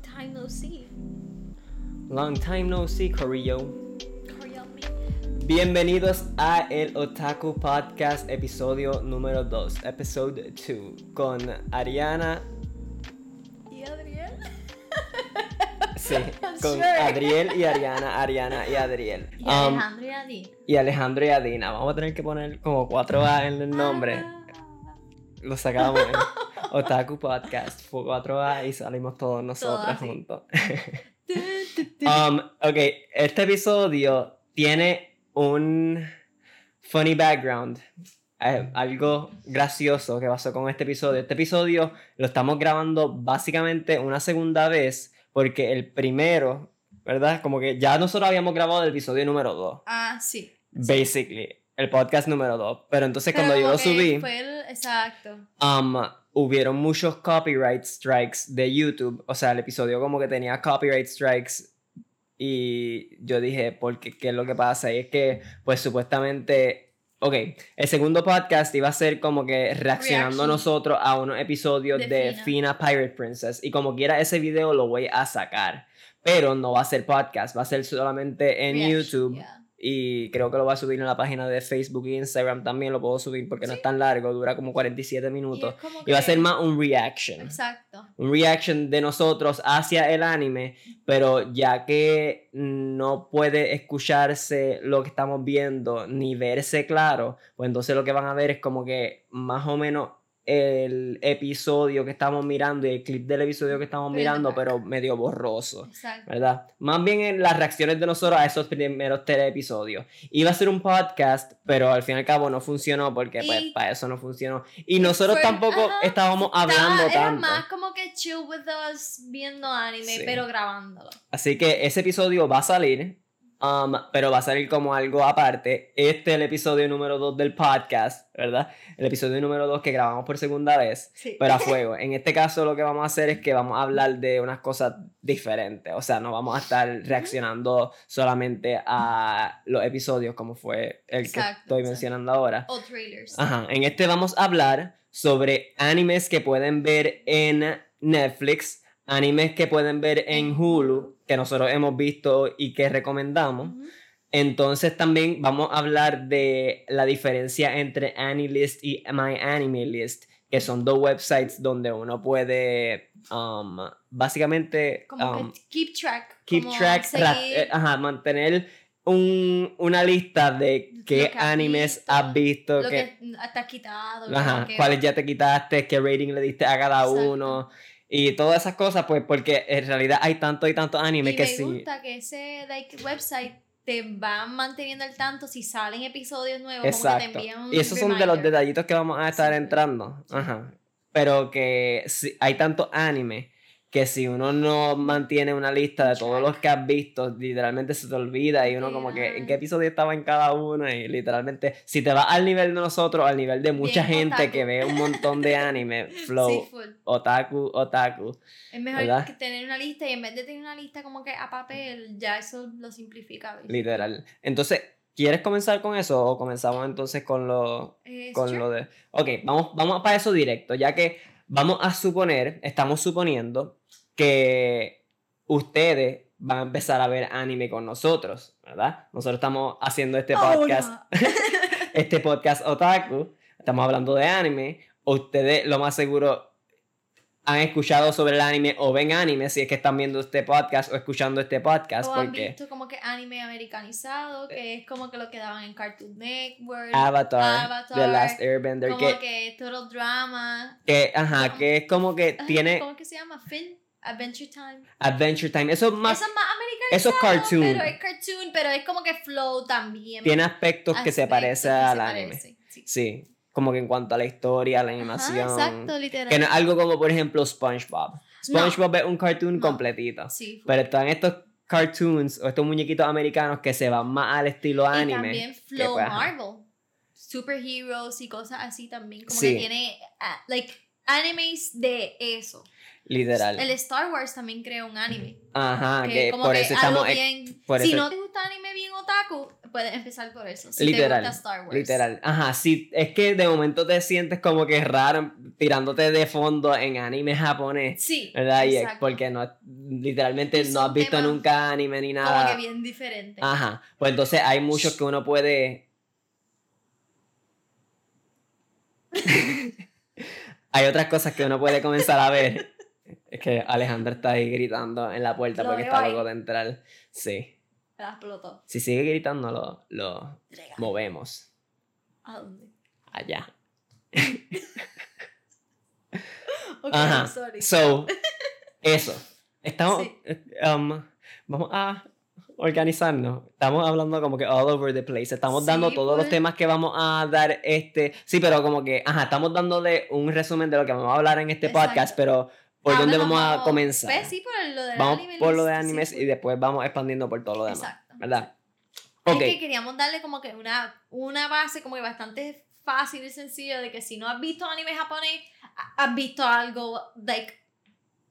Long time no see. Long time no see, Corillo. Bienvenidos a el Otaku Podcast, episodio número 2, episode 2, con Ariana, ¿Y Adriel? sí, I'm con sure. Adriel y Ariana, Ariana y Adriel. Y Um, Alejandro y Adi. y Alejandro y Adina. Vamos a tener que poner como 4 A en el nombre. Ah. Lo sacamos en Otaku Podcast, fue 4 A y salimos todos nosotros juntos. Um, ok, este episodio tiene un funny background. eh, algo gracioso que pasó con este episodio. Este episodio lo estamos grabando básicamente una segunda vez porque el primero, ¿verdad? Como que ya nosotros habíamos grabado el episodio número 2, Ah, sí. basically, el podcast número 2. Pero entonces Pero cuando yo lo subí, Fue el, exacto. um, hubieron muchos copyright strikes de YouTube. O sea, el episodio como que tenía copyright strikes. Y yo dije, ¿por qué? ¿Qué es lo que pasa? Y es que, pues supuestamente, ok, el segundo podcast iba a ser como que reaccionando Reaction. nosotros a unos episodios de, De Fina. Pirate Princess. Y como quiera, ese video lo voy a sacar. Pero no va a ser podcast, va a ser solamente en Reaction, YouTube. yeah. Y creo que lo voy a subir en la página de Facebook e Instagram también lo puedo subir porque no es tan largo, dura como 47 Y minutos. como Y va a ser más un reaction. Exacto. Un reaction de nosotros hacia el anime, pero ya que no puede escucharse lo que estamos viendo ni verse claro, pues entonces lo que van a ver es como que más o menos el episodio que estamos mirando y el clip del episodio que estamos mirando, pero medio borroso. Exacto. ¿verdad? Más bien en las reacciones de nosotros a esos primeros tres episodios. Iba a ser un podcast, pero al fin y al cabo no funcionó porque pues Y- para eso no funcionó. Y nosotros fue- tampoco ajá, estábamos hablando Estaba- era tanto. más como que chill with us viendo anime, Sí. pero grabándolo. Así que ese episodio va a salir, um, pero va a salir como algo aparte. Este es el episodio número 2 del podcast, ¿verdad? El episodio número 2 que grabamos por segunda vez. Sí. Pero a fuego. En este caso lo que vamos a hacer es que vamos a hablar de unas cosas diferentes. O sea, no vamos a estar reaccionando solamente a los episodios como fue el que estoy exacto. mencionando ahora. O trailers. Ajá. En este vamos a hablar sobre animes que pueden ver en Netflix, animes que pueden ver en Hulu, que nosotros hemos visto y que recomendamos. Entonces también vamos a hablar de la diferencia entre AniList y My Anime List, que son dos websites donde uno puede um, básicamente Como um, que keep track. keep como track, ra- seguir eh, ajá, mantener un- una lista de qué animes visto, has visto, lo que, que te has quitado. ajá, que- cuáles ya te quitaste, qué rating le diste a cada Exacto. uno. Y todas esas cosas, pues, porque en realidad hay tanto y tanto anime y que me sí. gusta que ese like, website te va manteniendo al tanto si salen episodios nuevos. Como que te Exacto. envían un Y esos son de los reminder. detallitos que vamos a estar Sí. entrando. Ajá. Pero que si- hay tanto anime que si uno no mantiene una lista de todos los que has visto, literalmente se te olvida y uno como que en qué episodio estaba en cada uno y literalmente si te vas al nivel de nosotros, al nivel de mucha Bien gente otaku. que ve un montón de anime, flow, Sí, otaku, otaku. Es mejor ¿verdad? que tener una lista y en vez de tener una lista como que a papel, ya eso lo simplifica. ¿ves? Literal. Entonces, ¿quieres comenzar con eso o comenzamos entonces con lo Eh, con sure. lo de. Ok, vamos, vamos para eso directo, ya que vamos a suponer, estamos suponiendo que ustedes van a empezar a ver anime con nosotros, ¿verdad? Nosotros estamos haciendo este podcast, este podcast otaku, estamos hablando de anime, ustedes lo más seguro han escuchado sobre el anime o ven anime si es que están viendo este podcast o escuchando este podcast, O han porque visto como que anime americanizado, que es como que lo que daban en Cartoon Network. Avatar, Avatar, The Last Airbender, como que, que Total Drama. que, ajá, que es como que tiene ¿Cómo que se llama? Finn? Adventure Time. Adventure Time, eso es más Eso es más americanizado. Eso es cartoon. Pero es cartoon, pero es como que flow también. tiene aspectos que se aspectos parecen que al se anime. parecen, sí. Sí, como que en cuanto a la historia, la Ajá, animación. exacto, literal. que no algo como, por ejemplo, SpongeBob. SpongeBob es un cartoon No. completito. Sí, Pero están estos cartoons o estos muñequitos americanos que se van más al estilo y anime. también que, flow pues, ajá. Marvel. Superheroes y cosas así también. Como Sí. que tiene, ah, like, animes de eso. Literal. El Star Wars también creó un anime. Ajá, que que como por que eso estamos. bien... por si eso- no te gusta anime bien otaku, puedes empezar por eso. Si Literal, te gusta Star Wars. Literal. Ajá, sí, es que de momento te sientes como que raro tirándote de fondo en anime japonés. Sí, ¿Verdad? Y porque no, literalmente no has visto nunca anime ni Como nada. que bien diferente. Ajá. Pues entonces hay muchos que uno puede. hay otras cosas que uno puede comenzar a ver. Es que Alejandra está ahí gritando en la puerta Lo porque está loco de entrar. Sí. La explotó. Si sigue gritando, lo, lo movemos. ¿A dónde? Allá. Ok, Ajá. sorry. So, eso. Estamos. Sí. um, vamos a organizarnos. Estamos hablando como que all over the place. Estamos Sí, dando todos los pues. temas que vamos a dar. Este. Sí, pero como que. Ajá, estamos dándole un resumen de lo que vamos a hablar en este Exacto. podcast, pero ¿por dónde Ahora vamos a comenzar? Pues sí, por lo de vamos anime por lo de animes y después vamos expandiendo por todo lo demás. Exacto. ¿Verdad? Es Ok. que queríamos darle como que una, una base como que bastante fácil y sencilla de que si no has visto anime japonés, ha- has visto algo like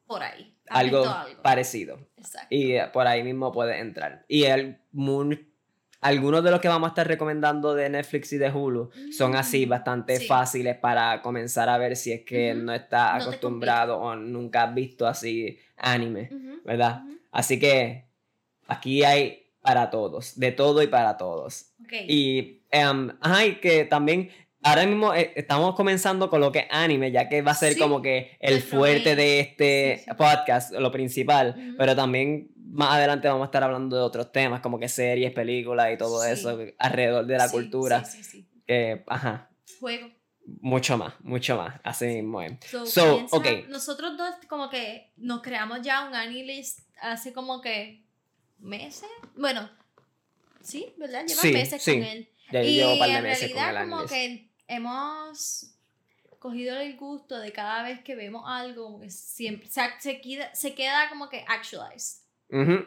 por ahí. Algo, parecido. Exacto. Y eh, por ahí mismo puedes entrar. Y el, mun- algunos de los que vamos a estar recomendando de Netflix y de Hulu son así Mm, bastante sí. fáciles para comenzar a ver si es que no te acostumbrado o nunca has visto así anime, ¿verdad? Así que aquí hay para todos, de todo y para todos. Y, em, y que también ahora mismo eh, estamos comenzando con lo que es anime, ya que va a ser Sí, como que el fuerte de este Sí, sí. podcast, lo principal, Ujú. pero también más adelante vamos a estar hablando de otros temas, como que series, películas y todo eso alrededor de la cultura, Sí, sí, sí. que, ajá, Juego. mucho más, mucho más, así mismo es. So, So, piensa- ok. Nosotros dos como que nos creamos ya un anime list hace como que meses. Bueno, sí, ¿verdad? Lleva meses con él. Ya y llevo un par de en meses con el realidad como que hemos cogido el gusto de cada vez que vemos algo, siempre, o sea, se queda, se queda como que actualized. Ujú.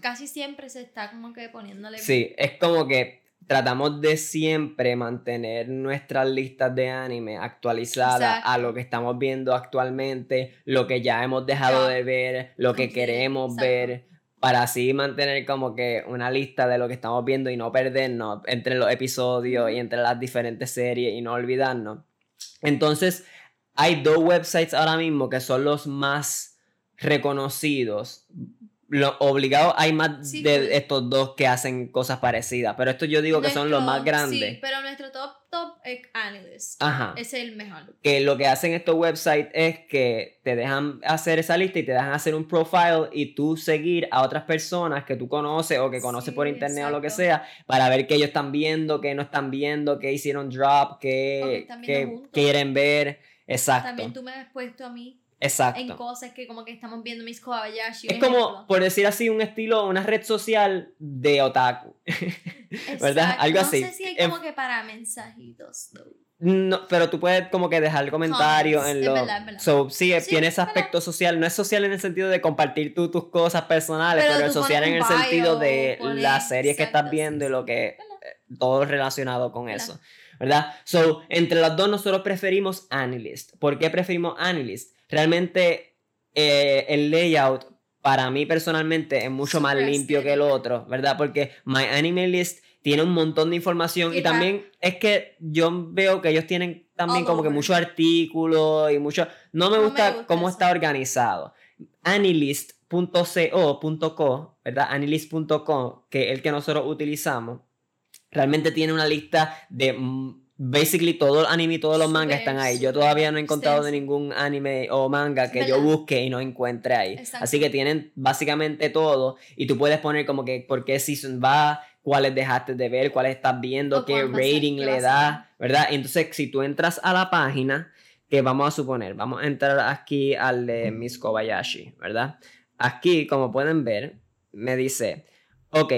Casi siempre se está como que poniéndole... Sí, es como que tratamos de siempre mantener nuestras listas de anime actualizadas Exacto. a lo que estamos viendo actualmente, lo que ya hemos dejado Ya. de ver, lo que queremos exacto. ver, para así mantener como que una lista de lo que estamos viendo y no perdernos entre los episodios y entre las diferentes series y no olvidarnos. Entonces, hay dos websites ahora mismo que son los más reconocidos. Lo obligado hay más Sí, de full. estos dos que hacen cosas parecidas, pero estos yo digo que son los más grandes. Sí, pero nuestro top top Analyst. Ajá. Es el mejor. Que lo que hacen estos websites es que te dejan hacer esa lista y te dejan hacer un profile y tú seguir a otras personas que tú conoces o que conoces Sí, por internet o lo que sea para ver qué ellos están viendo, qué no están viendo, qué hicieron drop, qué, qué quieren ver. Exacto. También tú me has puesto a mí Exacto. en cosas que como que estamos viendo mis Kobayashi. Es un como, ejemplo. por decir así, un estilo, una red social de otaku. ¿verdad? Exacto. Algo no así. sé si hay como que para mensajitos. No, pero tú puedes como que dejar comentarios en es los... verdad, es verdad. So, sí, Sí, tiene es ese aspecto social. No es social en el sentido de compartir tú tus cosas personales, Pero pero, es social en el sentido de pones- las series que estás exacto, viendo sí, y lo que... ¿Verdad? eh, Todo relacionado con ¿Verdad? eso. ¿Verdad? So, entre las dos nosotros preferimos Anilist. ¿Por qué preferimos Anilist? Realmente eh, el layout para mí personalmente es mucho más limpio que el otro, ¿verdad? Porque My Anime List tiene un montón de información y, Y también es que yo veo que ellos tienen también All como que muchos artículos y mucho... No me No me gusta cómo eso. está organizado. Anilist.co.co, ¿verdad? Anilist.com, que es el que nosotros utilizamos, realmente tiene una lista de basically todo el anime y todos los mangas están ahí. Yo todavía no he encontrado de ningún anime o manga que yo busque y no encuentre ahí. Exacto. Así que tienen básicamente todo y tú puedes poner como que por qué season va, cuáles dejaste de ver, cuáles estás viendo, O qué rating le da, ¿verdad? Entonces, si tú entras a la página, que vamos a suponer, vamos a entrar aquí al de Miss Kobayashi, ¿verdad? Aquí, como pueden ver, me dice, ok,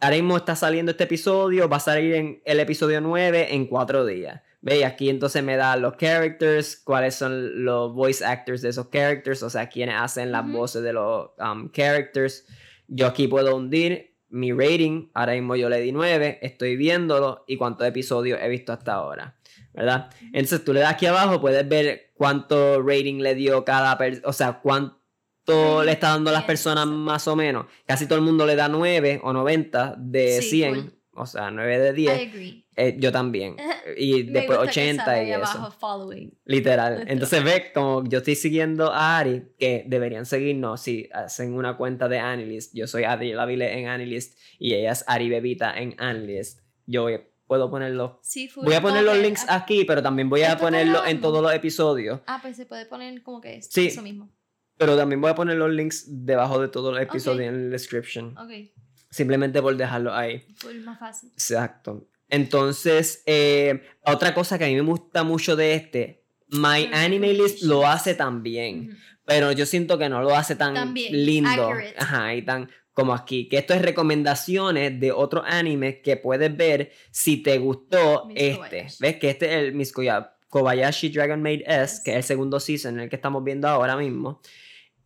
ahora mismo está saliendo este episodio, va a salir en el episodio 9 en cuatro días. ¿Veis? Aquí entonces me da los characters, cuáles son los voice actors de esos characters, o sea, quienes hacen las voces de los um, characters. Yo aquí puedo hundir mi rating, ahora mismo yo le di 9, estoy viéndolo y cuántos episodios he visto hasta ahora. ¿verdad? Entonces tú le das aquí abajo, puedes ver cuánto rating le dio cada persona, o sea, cuánto le está dando a las personas más o menos. Casi todo el mundo le da 9 o 90 de Sí, 100, full. o sea, 9 de I 10. agree. Eh, yo también. Y después gusta que 80 sale y eso. Literal. Entonces ves como yo estoy siguiendo a Ari, que deberían seguirnos si hacen una cuenta de Analyst. Yo soy Adri Lavile en Analyst y ella es Ari Bebita en Analyst. Yo voy- puedo ponerlo. Sí. Voy a poner los links ah, aquí, pero también voy a ponerlo en todos los episodios. Ah, pues se puede poner como que es Sí. eso mismo. Pero también voy a poner los links debajo de todos los episodios en el description. Ok, Simplemente por dejarlo ahí. full más fácil. Exacto. Entonces, eh, otra cosa que a mí me gusta mucho de este, My Anime List lo hace también. Ujú. pero yo siento que no lo hace tan También, lindo ajá, y tan como aquí que esto es recomendaciones de otros animes que puedes ver si te gustó Miss este Kobayashi. ves que este es el Miss Kobayashi Dragon Maid S Yes. que es el segundo season en el que estamos viendo ahora mismo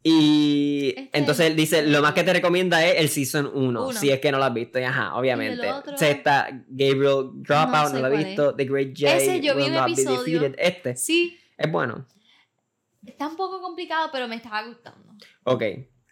y Este entonces él dice lo más que te recomienda es el season 1 Uno. si es que no lo has visto y ajá obviamente? Se está Gabriel Dropout no, lo he visto The Great J Ese yo vi un episodio. Defeated este Sí, es bueno está un poco complicado, pero me estaba gustando. ok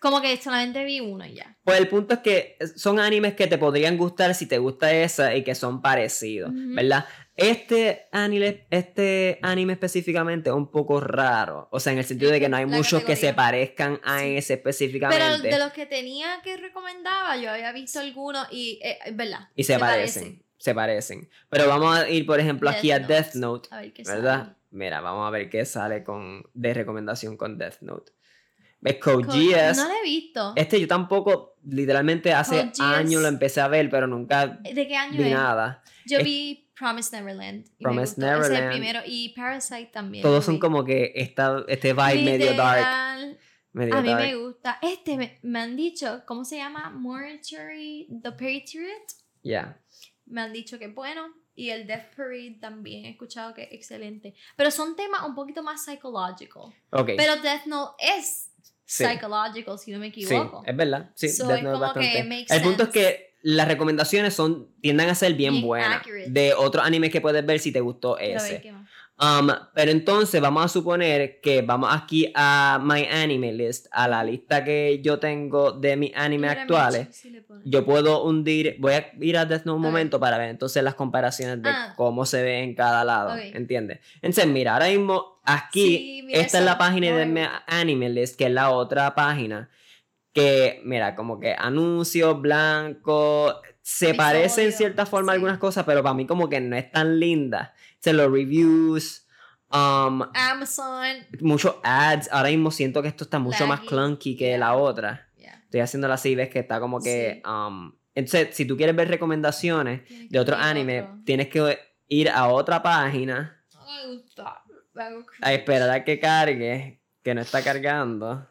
Como que solamente vi uno y ya. Pues el punto es que son animes que te podrían gustar si te gusta esa y que son parecidos. ¿verdad? Este anime, este anime específicamente es un poco raro, o sea, en el sentido de que no hay La muchos que se parezcan a Sí. ese Pero específicamente de los que tenía que recomendaba, yo había visto algunos y eh, es verdad. y se, parecen, se parecen. Pero vamos a ir, por ejemplo, aquí a Death Death Note. A ver qué ¿verdad? sale. Mira, vamos a ver qué sale con de recomendación con Death Note. Code Geass. No lo he visto. Este yo tampoco, literalmente hace años lo empecé a ver, pero nunca ¿De qué año vi es? nada. Yo Es- vi Promise Neverland. y me Promised gustó. Ese es el Neverland. primero. Y Parasite también. Todos son como que esta, este vibe medio dark. Literal. Medio A mí dark. me gusta. Este me, me han dicho, ¿cómo se llama? Mortuary The Patriot. Ya. Me han dicho que es bueno. Y el Death Parade también he escuchado que es excelente. Pero son temas un poquito más psychological. Ok. Pero Death Note es sí. psychological, si no me Sí, equivoco. es verdad. Sí, So, Death es Note que bastante. El punto es que las recomendaciones son tienden a ser bien, Bien buenas. accurate. De otros animes que puedes ver si te gustó ese. Um, pero entonces vamos a suponer que vamos aquí a My Anime List, a la lista que yo tengo de mis animes actuales. Si. Yo puedo hundir, voy a ir a Death Note un momento para ver entonces las comparaciones de Ah. cómo se ve en cada lado, Ok. ¿entiendes? Entonces, mira, ahora mismo aquí, Sí, mira esta es eso, la página no de gusta. Anime List, que es la otra página, que, mira, como que anuncios, blanco, se parece en cierta forma a sí. algunas cosas, pero para mí como que no es tan linda. Se los reviews, um, Amazon. muchos ads, ahora mismo siento que esto está mucho más clunky que yeah. la otra. Yeah, Estoy haciéndola así, ves que está como que... Sí. um, entonces, si tú quieres ver recomendaciones de que otro ir anime, otro. tienes que ir a otra página a esperar a que cargue, que no está cargando.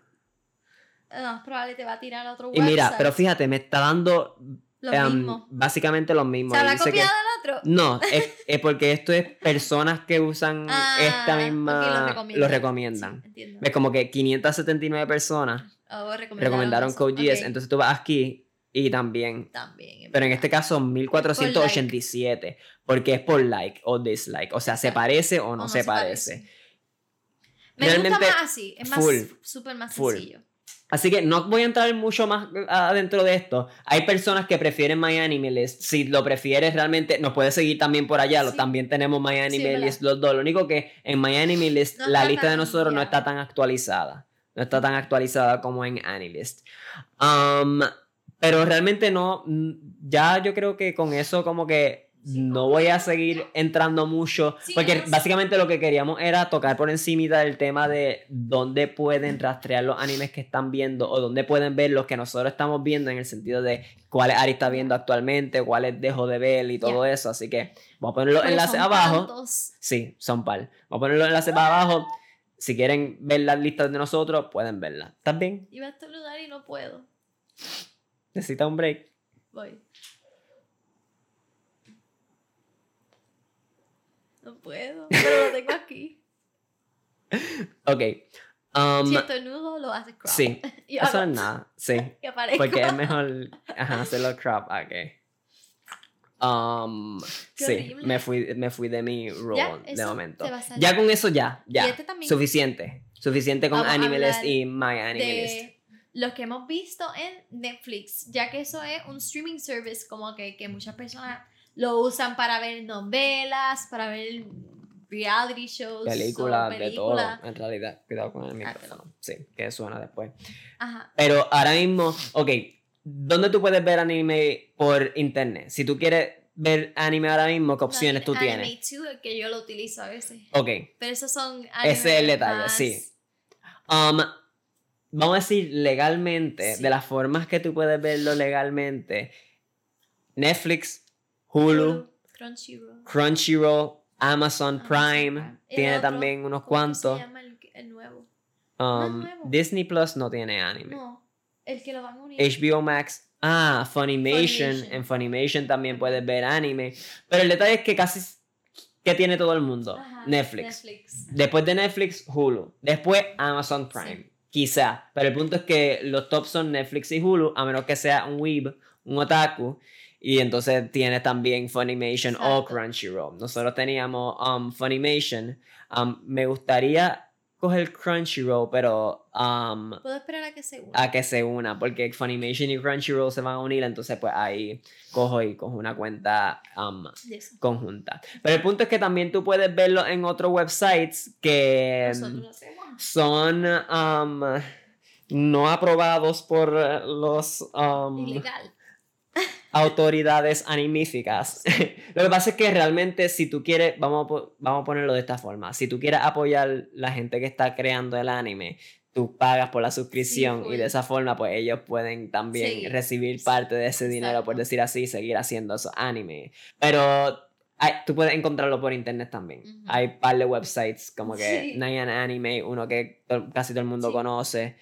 No, es probable te va a tirar a otro Y mira, website. pero fíjate, me está dando Lo um, mismo. básicamente lo mismo. ¿Se habrá Dice que- copiado del otro? No, es, es porque esto es personas que usan Ah, esta misma... lo recomiendan. lo recomiendan. Sí, entiendo. Ves como que 579 personas Oh, recomendaron, recomendaron eso. Code Geass, Ok, entonces tú vas aquí y también También. es Pero en este caso 1487, porque es por like o dislike, o sea, se parece o no, O se, parece. Me Realmente, gusta más así. Es más full, súper más full. sencillo. Así que no voy a entrar mucho más adentro de esto. Hay personas que prefieren My Anime List. Si lo prefieres realmente, nos puedes seguir también por allá. Sí. También tenemos My Anime los dos. Lo único que en My Anime List No la lista de nosotros no está tan actualizada. No está tan actualizada como en Anilist. Um, pero realmente no. mm, Ya yo creo que con eso como que no voy a seguir entrando mucho. Sí, porque básicamente lo que queríamos era tocar por encima del tema de dónde pueden rastrear los animes que están viendo o dónde pueden ver los que nosotros estamos viendo en el sentido de cuáles Ari está viendo actualmente, cuáles dejo de ver y todo eso. Así que voy a poner los Pero enlaces abajo. tantos. Sí, son par. Voy a poner los enlaces para abajo. Si quieren ver las listas de nosotros, pueden verlas. ¿Estás bien? Iba a estornudar y no puedo. ¿Necesitas un break? Voy. No puedo. Pero lo tengo aquí. Ok. Um, si estornudo, lo haces crop. sí, Y eso es nada. Sí. Porque es mejor ajá, hacerlo crop. Ok. Um, Qué sí, horrible. me fui, me fui de mi role de momento. a. Ya con eso ya, ya. Este. Suficiente. Suficiente con Vamos a Anime List hablar y My Anime List. de los que hemos visto en Netflix, ya que eso es un streaming service como que, que muchas personas lo usan para ver novelas, para ver reality shows, Películas, de todo, en realidad. Cuidado con el Ah, micrófono. Sí, que suena después. Ajá. Pero ahora mismo, ok, ¿dónde tú puedes ver anime por internet? Si tú quieres ver anime ahora mismo, ¿qué opciones tú tienes? Anime Too, que yo lo utilizo a veces. Ok, Pero esos son Ese es el detalle, más- sí. Um, vamos a decir legalmente, Sí. de las formas que tú puedes verlo legalmente, Netflix, Hulu, Crunchyroll. Crunchyroll, Amazon Amazon Prime, tiene también unos ¿cómo que cuantos. se llama el, el nuevo? Um, nuevo. Disney Plus no tiene anime. No, el que lo van a unir. HBO Max, ah, Funimation, Funimation. en Funimation también puedes ver anime. Pero el detalle es que casi, ¿qué tiene todo el mundo? Ajá, Netflix. Netflix. Después de Netflix, Hulu. Después Amazon Prime. Quizá. Pero el punto es que los tops son Netflix y Hulu, a menos que sea un weeb, un otaku. Y entonces tienes también Funimation o. Crunchyroll. Nosotros teníamos um, Funimation. Um, me gustaría coger Crunchyroll, pero um, Puedo esperar a que se una. a que se una, porque Funimation y Crunchyroll se van a unir, entonces pues ahí cojo y cojo una cuenta um, conjunta. Pero el punto es que también tú puedes verlo en otros websites que Nosotros son um, no aprobados por los um, Ilegal. Autoridades animíficas. Lo que pasa es que realmente si tú quieres, vamos a, vamos a ponerlo de esta forma, si tú quieres apoyar la gente que está creando el anime, tú pagas por la suscripción y de esa forma pues ellos pueden también Sí, recibir parte de ese dinero, por decir así, y seguir haciendo esos anime. Pero hay- tú puedes encontrarlo por internet también. Hay par de websites como que Sí. Nyan Anime, uno que to- casi todo el mundo conoce.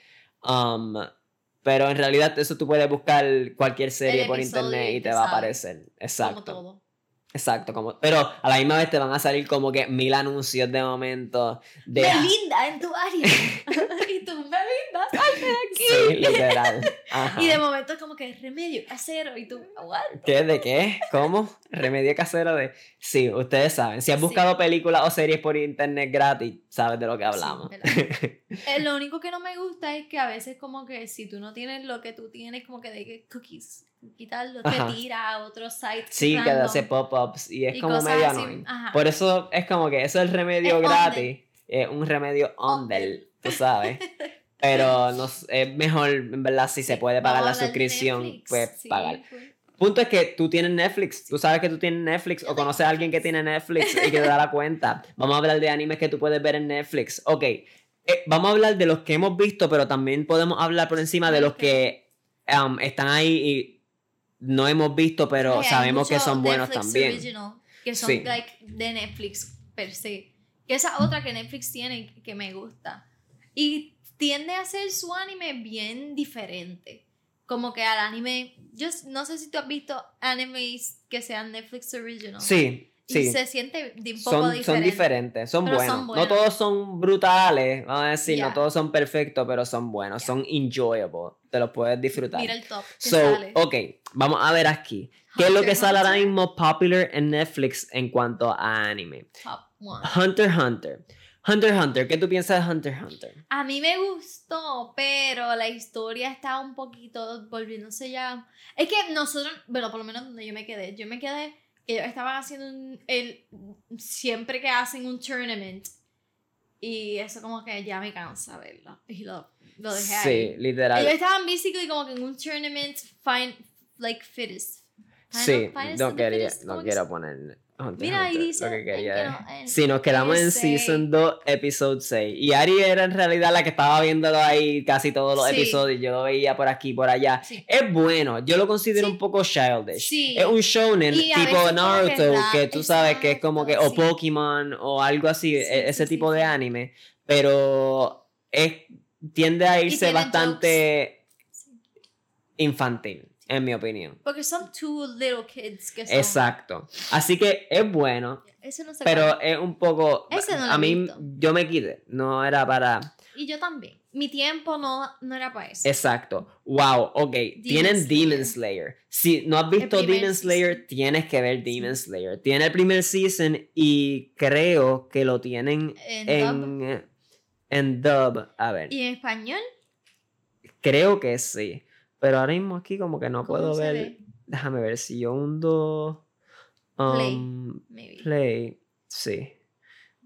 Um, pero en realidad eso tú puedes buscar cualquier serie El por episodio internet y te va a aparecer. Como Exacto. todo. Exacto. Como, pero a la misma vez te van a salir como que mil anuncios de momento de... Belinda en tu área. y tú, Belinda, salte de aquí. Sí, literal. Ajá. Y de momento es como que remedio casero. Y tú, what? ¿Qué? ¿De qué? ¿Cómo? Remedio casero de... Sí, ustedes saben. Si has Sí. buscado películas o series por internet gratis, sabes de lo que hablamos. ¿verdad? Eh, lo único que no me gusta es que a veces como que si tú no tienes lo que tú tienes, como que de cookies, quitarlo, te tira a otro site. sí, que random. hace pop-ups y es Y como medio annoying. Por eso es como que eso es el remedio Es gratis. Es un remedio ondel, tú sabes. Pero no, es mejor, en verdad, si se puede pagar la suscripción, Netflix. pues Sí, pagar. full. Punto es que tú tienes Netflix, tú sabes que tú tienes Netflix o conoces a alguien que tiene Netflix y que te da la cuenta. Vamos a hablar de animes que tú puedes ver en Netflix. Ok, eh, vamos a hablar de los que hemos visto, pero también podemos hablar por encima de los que um, están ahí y no hemos visto, pero sabemos que son buenos Netflix también. original, que son Sí. like de Netflix per se. Que esa otra que Netflix tiene que me gusta. Y tiende a hacer su anime bien diferente. Como que al anime. Yo no sé si tú has visto animes que sean Netflix original. Sí, Y se siente un poco Son, diferente. son diferentes, son buenos. No todos son brutales, vamos a decir, no todos son perfectos, pero son buenos, son enjoyable, te los puedes disfrutar. Mira el top que So, sale. ok, vamos a ver aquí. ¿Qué es lo que sale ahora Hunter, mismo popular en Netflix en cuanto a anime? Top one. Hunter x Hunter. Hunter Hunter, ¿qué tú piensas de Hunter x Hunter? A mí me gustó, pero la historia está un poquito volviéndose ya. Es que nosotros, bueno, por lo menos donde yo me quedé, yo me quedé que ellos estaban haciendo un, el, siempre que hacen un tournament y eso como que ya me cansa verlo y lo, lo dejé Sí, ahí. literal. Ellos estaban basically como que en un tournament find like fittest. Final- Sí, no quería, fittest, no ¿cómo que quiero poner Hunter Mira, ahí dice lo que en quería que es- no, en- Sí, nos quedamos en. Season 2, Episode 6. Y Ari era en realidad la que estaba viéndolo ahí casi todos los Sí. episodios. Yo lo veía por aquí, por allá. Sí. Es bueno, yo lo considero Sí. un poco childish. Sí. Es un a tipo que Naruto, que, tú sabes que es como que, o. Pokémon, o algo así, Sí, e- ese sí, tipo sí, de anime. Pero es, tiende a irse bastante Sí. infantil, en mi opinión. Porque son two little kids que son. Exacto. Así que es bueno, Ese no sé pero es un poco... Ese no lo a mí, visto. yo me quité, no era para... Y yo también. mi tiempo no, no era para eso. Exacto. Wow, ok. Tienen Slayer. Demon Slayer. Si no has visto Demon Slayer, season. tienes que ver Demon Slayer. Tiene el primer season y creo que lo tienen En dub. en, en dub. A ver, ¿Y en español? creo que sí. Pero ahora mismo aquí como que no ¿Cómo puedo ver. ve? Déjame ver si yo hundo Play. um, Maybe. play. Sí.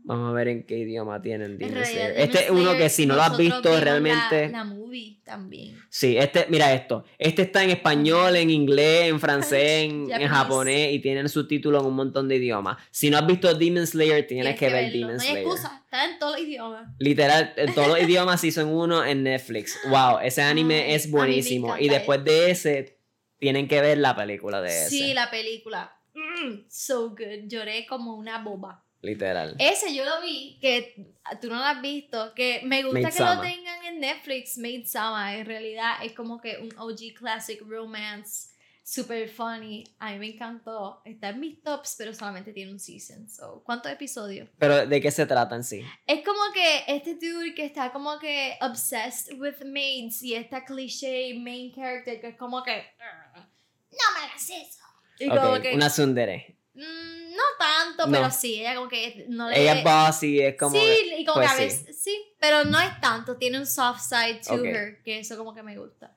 Vamos a ver en qué idioma tienen En Demon realidad, Slayer. Demon Este es uno Slayer, que si no lo has visto vimos la- realmente... La, movie también. Sí, este, mira esto. Este está en español, en inglés, en francés, en, en japonés y tienen subtítulos en un montón de idiomas. Si no has visto Demon Slayer, tienes, que, ver verlo. Demon No hay Slayer. excusa, está en todos los idiomas. Literal, en todos los idiomas Season 1 en Netflix. Wow, ese anime Ay, es buenísimo. Y después de ese, tienen que ver la película de ese. Sí, la película. Mm, so good. Lloré como una boba. Literal. Ese yo lo vi, que tú no lo has visto, que me gusta Maid que lo Sama. tengan en Netflix, Made Sama. En realidad es como que un OG classic romance, super funny. A mí me encantó. Está en mis tops, pero solamente tiene un season. So, ¿Cuántos episodios? Pero ¿de qué se trata en sí? Es como que este dude que está como que obsessed with maids y esta cliché main character que es como que "Ugh, no me hagas eso. Y como Ok, que una tsundere. Mm, no tanto, No. pero sí, ella como que no le Ella es bossy, es como... Sí, y como pues que a sí. veces sí, pero no es tanto, tiene un soft side to her, que eso como que me gusta.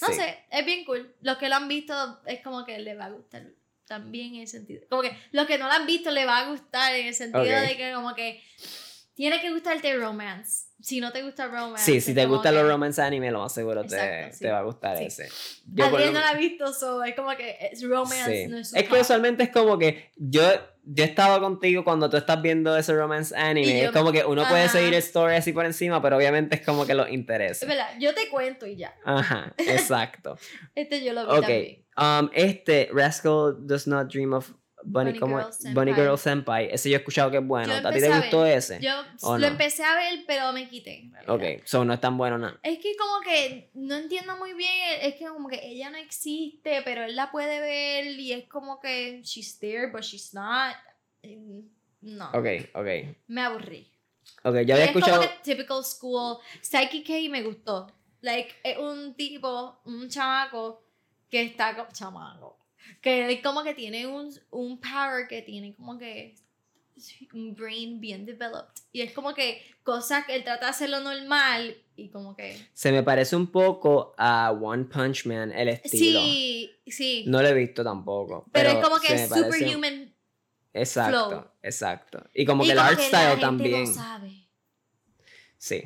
No sí. sé, es bien cool. Los que lo han visto es como que le va a gustar también en ese sentido. Como que los que no lo han visto le va a gustar en el sentido de que como que tiene que gustarte romance. Si no te gusta romance. Sí, si es te gustan los romance anime, lo más seguro te, Exacto, sí. te va a gustar Sí. ese. Yo lo- no la ha visto, so es como que es romance, Sí. no es Es que usualmente es como que yo, yo estaba contigo cuando tú estás viendo ese romance anime. yo- es como que uno puede seguir el story así por encima, pero obviamente es como que los Es interesa. verdad, yo te cuento y ya. Ajá, exacto. Este yo lo vi ok. también. Um, este, Rascal Does Not Dream of Bunny, Bunny ¿cómo Girl? Senpai. Bunny Girl Senpai. Ese yo he escuchado que es bueno. ¿A ti te gustó ver. ese? Yo ¿O lo no? empecé a ver, pero me quité. Ok, so no es tan bueno nada. Es que como que no entiendo muy bien, es que como que ella no existe, pero él la puede ver y es como que she's there, but she's not. Mm, No, Ok, ok. me aburrí. Ok, yo Y había es escuchado. como que typical school. Psyche K me gustó. Like, es un tipo, un chamaco que está como chamaco. Que él como que tiene un, un power que tiene como que un brain bien developed. Y es como que cosas que él trata de hacerlo normal y como que... Se me parece un poco a One Punch Man el estilo. Sí, sí. No lo he visto tampoco. pero, Pero, es como que es superhuman. Exacto, flow. exacto. Y como y que el art que la style gente también. no sabe. Sí,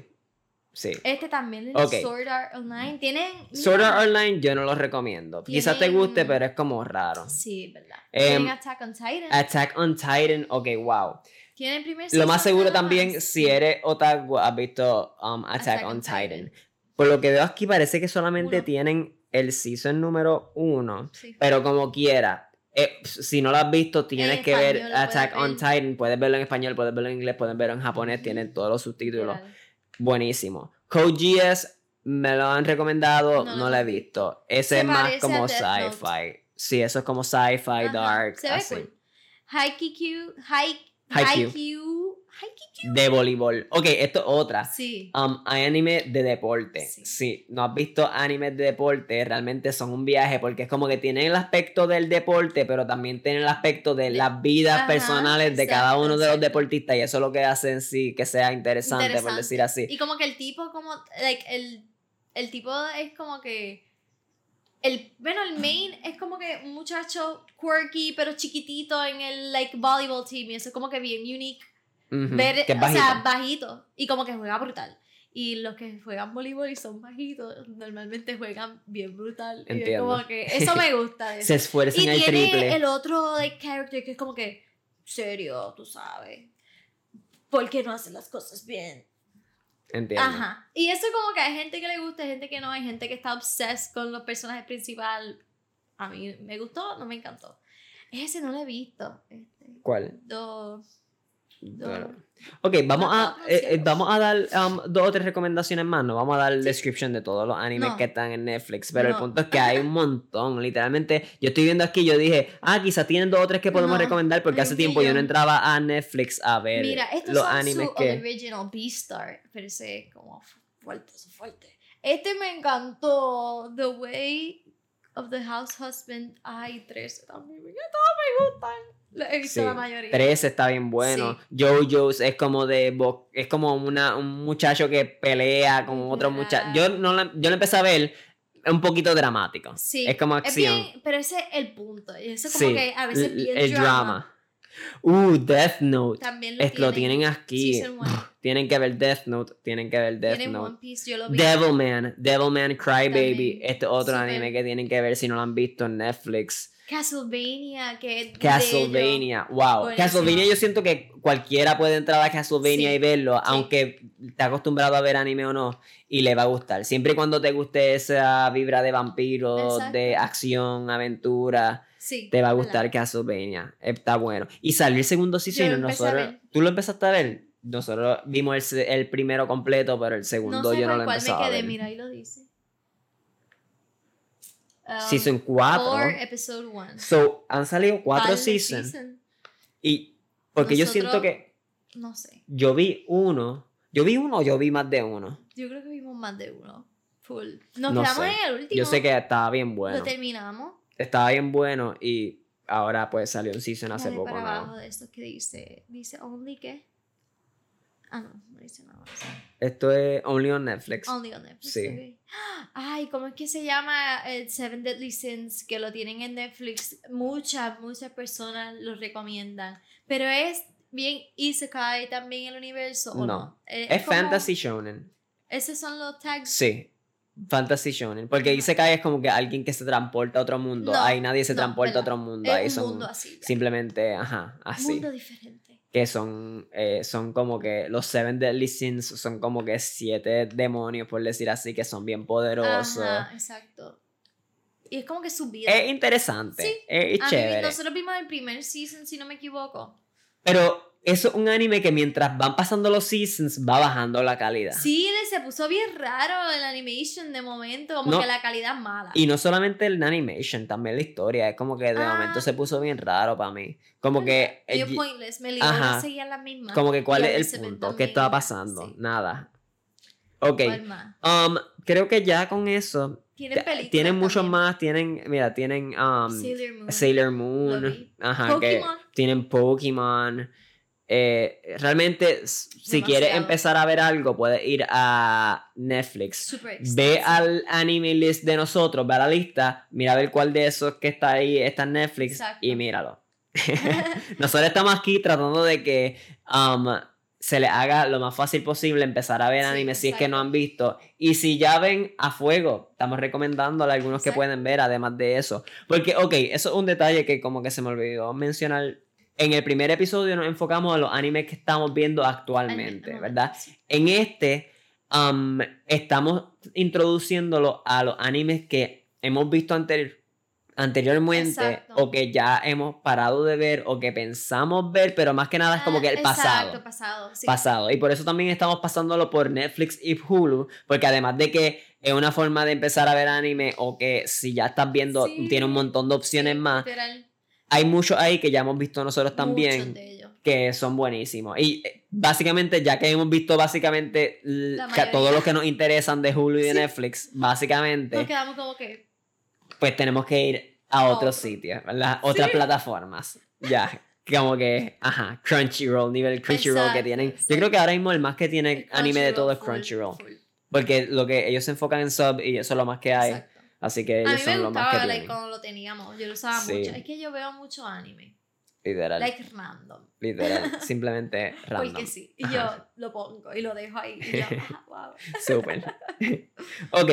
sí. Este también, el Ok. Sword Art Online, tienen... Sword Art Online yo no lo recomiendo. Quizás te guste, pero es como raro. Sí, verdad. Tienen Attack on Titan. Attack on Titan, ok, wow. Tienen el primer Lo más seguro también, más. si eres otaku, has visto um, Attack, on Titan. Por lo que veo aquí, parece que solamente Uno. tienen el season número uno. Sí. Pero como quiera, eh, si no lo has visto, tienes En que ver Attack on. Titan. Puedes verlo en español, puedes verlo en inglés, puedes verlo en japonés, tienen todos los subtítulos. Buenísimo. Code GS me lo han recomendado, No no, lo he visto. Ese Se es más como sci-fi. Sí, eso es como sci-fi, dark, Se ve así. cool. Haikyuu, Hai- Haikyuu. De voleibol. Ok, esto es otra. Sí. Um, hay anime de deporte. Sí. No has visto animes de deporte, realmente son un viaje porque es como que tienen el aspecto del deporte, pero también tienen el aspecto de las vidas Ajá, personales de cada uno de los deportistas y eso es lo que hace en sí que sea interesante, por Interesante. decir así. Y como que el tipo, como, like, el, el tipo es como que. El, bueno, el main es como que un muchacho quirky, pero chiquitito en el, like, volleyball team. Y eso es como que bien unique. Ver, que es o bajito. sea, bajito. Y como que juega brutal. Y los que juegan voleibol y son bajitos, normalmente juegan bien brutal. Y es Entiendo. como que eso me gusta. de Se eso. esfuerzan Y tiene triple. el otro like, character que es como que serio, tú sabes. ¿Por qué no hacen las cosas bien? Entiendo. Ajá. Y eso como que hay gente que le gusta, hay gente que no, hay gente que está obsessed con los personajes principales. A mí me gustó, no me encantó. Ese no lo he visto. Este, ¿Cuál? dos. Bueno. Ok, vamos a, eh, eh, vamos a dar um, dos o tres recomendaciones más. No vamos a dar Sí. description de todos los animes No. que están en Netflix. Pero el punto es que hay un montón. Literalmente, yo estoy viendo aquí, yo dije, ah, quizás tienen dos o tres que podemos No, recomendar porque hace tiempo yo no entraba a Netflix a ver Mira, estos los son animes su que. original Beastar, pero ese es como fuerte, fuerte. Este me encantó. The Way of the House Husband. Ay, tres también. Todos me gustan. Lo he visto Sí, la mayoría. 13 está bien bueno. JoJo's es como de bo- es como una, un muchacho que pelea con otro muchacho. Yo no la, yo lo empecé a ver es un poquito dramático. Sí. Es como Es acción. bien, pero ese es el punto. Eso como Sí, que a veces bien el drama. drama. Uh, Death Note. También lo Es- lo tienen. tienen aquí. Tienen que ver Death Note. Tienen que ver Death Tienen Note. One Piece, yo lo vi. Devilman, Devilman Crybaby, este otro anime que tienen que ver si no lo han visto en Netflix. Castlevania, que. Castlevania, wow. Buenísimo. Castlevania yo siento que cualquiera puede entrar a Castlevania Sí, y verlo, aunque esté acostumbrado a ver anime o no, y le va a gustar. Siempre y cuando te guste esa vibra de vampiros, Exacto. de acción, aventura, Sí, te va a gustar Castlevania. Está bueno. Y salió el segundo season, lo y empecé a nosotros. ¿tú lo empezaste a ver? Nosotros vimos el, primero completo, pero el segundo No sé yo no lo cuál me empezaba a quedé, ver. mira, ahí lo dice. Um, Season 4. Four, episode 1. So, han salido cuatro seasons. Y porque yo siento que No sé. yo vi uno. Yo vi uno o yo vi más de uno. Yo creo que vimos más de uno. Full. Nos No quedamos sé. en el último. Yo sé que estaba bien bueno. Lo terminamos. Estaba bien bueno y ahora pues salió un season hace Dale poco. para ¿no? abajo de esto que dice. Dice only qué. Ah, no, no dice nada más. Esto es Only on Netflix. Only on Netflix. Sí. Ay, ¿cómo es que se llama el Seven Deadly Sins? Que lo tienen en Netflix. Muchas, muchas personas lo recomiendan. Pero es bien Isekai también el universo. ¿o no? No. Eh, Es como- Fantasy Shonen. Esos son los tags. Sí. Fantasy Shonen. Porque. Isekai es como que alguien que se transporta a otro mundo. No, Ahí nadie se no, transporta a otro mundo. Es Ahí un son mundo así. ya. simplemente, ajá, así. Mundo diferente. Que son, eh, son como que los Seven Deadly Sins son como que siete demonios, por decir así, que son bien poderosos. Ajá, exacto. Y es como que su vida. Es interesante, Sí, es mí, chévere. nosotros vimos el primer season, si no me equivoco. Pero eso es un anime que mientras van pasando los seasons va bajando la calidad. Sí, se puso bien raro el animation de momento, como No. que la calidad es mala. Y no solamente el animation, también la historia. Es como que de Ah. momento se puso bien raro para mí. Como que. eh, Ellos pointless, me ligó Ajá. a seguir las mismas. como que cuál es el punto, qué estaba pasando. sí. Nada. Ok. Um, creo que ya con eso. Tienen películas Tienen muchos más. Tienen. Mira, tienen. Um, Sailor Moon. Sailor. Ajá, que Pokémon. tienen Pokémon. Eh, realmente, s- si quieres empezar a ver algo, puedes ir a Netflix. Ve al anime list de nosotros, ve a la lista, mira a ver cuál de esos que está ahí está en Netflix Exacto. y míralo. nosotros estamos aquí tratando de que um, se les haga lo más fácil posible empezar a ver Sí, anime si es que no han visto. Y si ya ven a fuego, estamos recomendándole a algunos que pueden ver además de eso. Porque, ok, eso es un detalle que como que se me olvidó mencionar. En el primer episodio nos enfocamos a los animes que estamos viendo actualmente, ¿verdad? sí. En este um, estamos introduciéndolo a los animes que hemos visto anteri- anteriormente Exacto. o que ya hemos parado de ver o que pensamos ver, pero más que nada es como Ah, que el pasado. Exacto, pasado. Sí. Pasado. Y por eso también estamos pasándolo por Netflix y Hulu, porque además de que es una forma de empezar a ver anime o que si ya estás viendo Sí. tiene un montón de opciones Sí, más, literal, hay muchos ahí que ya hemos visto nosotros también muchos de ellos. que son buenísimos. Y eh, básicamente, ya que hemos visto básicamente todos los que nos interesan de Hulu y de Sí. Netflix, básicamente, Nos quedamos como que. pues tenemos que ir a A otros otro. sitios, ¿verdad? Otras Sí. plataformas. Ya. Como que, ajá, Crunchyroll, nivel Crunchyroll que Exacto, tienen. Yo creo que ahora mismo el más que tiene el anime de todo es Crunchyroll, Crunchyroll. full, full. Porque lo que ellos se enfocan en sub y eso es lo más que hay. Exacto. Así que A ellos mí me son lo más que gustaba like, cuando lo teníamos. Yo lo usaba Sí. mucho. Es que yo veo mucho anime. Literal. Like random. literal. Simplemente random. Porque sí. Y yo Ajá. lo pongo y lo dejo ahí. Y yo, ah, wow. Súper. ok.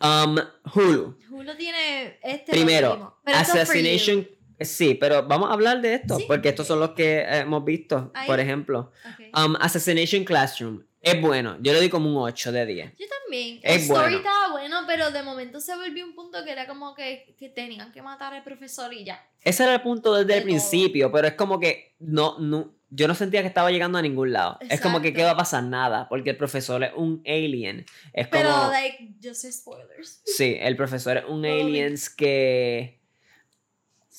Um, Hulu. Hulu tiene este. Primero. Assassination. Sí, pero vamos a hablar de esto, Sí. porque estos son los que hemos visto, Ahí. por ejemplo. Ok. Um, Assassination Classroom. Es bueno, yo le doy como un 8 de 10. Yo también. Es el story bueno. estaba bueno, pero de momento se volvió un punto que era como que, que tenían que matar al profesor y ya. Ese era el punto desde De el todo. principio, pero es como que no, no, yo no sentía que estaba llegando a ningún lado. Es como que qué va a pasar nada, porque el profesor es un alien. Es como... Pero, like, yo sé spoilers. Sí, el profesor es un No lo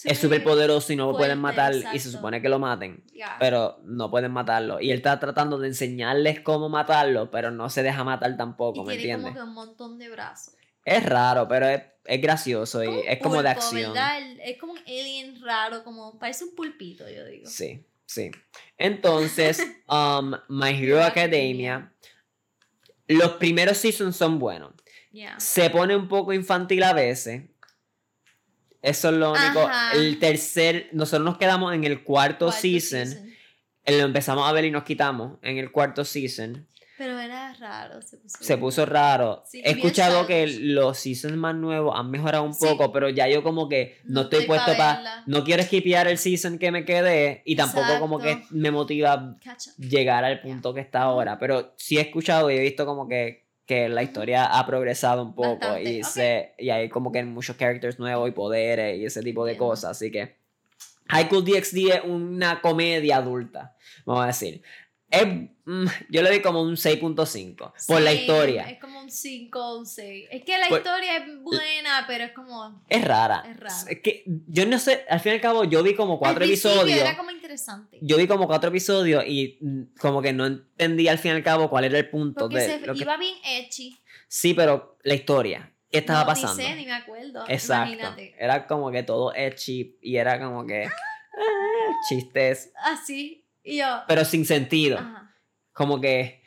es súper poderoso y no lo pueden matar y se supone que lo maten. Pero no pueden matarlo. Y él está tratando de enseñarles cómo matarlo, pero no se deja matar tampoco, y ¿me tiene entiendes? como que un montón de brazos. Es raro, pero es, es gracioso y un es como de acción. ¿verdad? Es como un alien raro, como parece un pulpito, yo digo. Sí, sí. Entonces, um, My Hero Academia. Los primeros seasons son buenos. Se pone un poco infantil a veces. Eso es lo único. Ajá. El tercer, nosotros nos quedamos en el cuarto, Cuarto season. Lo empezamos a ver y nos quitamos en el cuarto season. Pero era raro, se puso. Se puso raro. Sí, He escuchado que los seasons más nuevos han mejorado un Sí. poco, pero ya yo como que no, No estoy puesto para... No quiero skipear el season que me quedé y tampoco como que me motiva llegar al punto que está ahora. Pero sí he escuchado y he visto como que, que la historia ha progresado un poco Bastante, y, se, y hay como que muchos characters nuevos y poderes y ese tipo de cosas. Así que High School DxD es una comedia adulta, vamos a decir. Es, mm, yo le doy como un 6.5 por la Sí, historia. Es como un 5 o un 6. Es que la historia es buena, pero es como. Es rara. Es rara. Es que yo no sé, al fin y al cabo yo vi como cuatro al episodios. Era como interesante. Yo vi como cuatro episodios y mm, como que no entendí al fin y al cabo cuál era el punto porque de se lo que... iba bien edgy. Sí, pero la historia, ¿qué estaba no, pasando? Ni sé, ni me acuerdo. Exacto. Imagínate. Era como que todo edgy y era como que ah, chistes, Así. Y yo. pero sin sentido. Ajá. Como que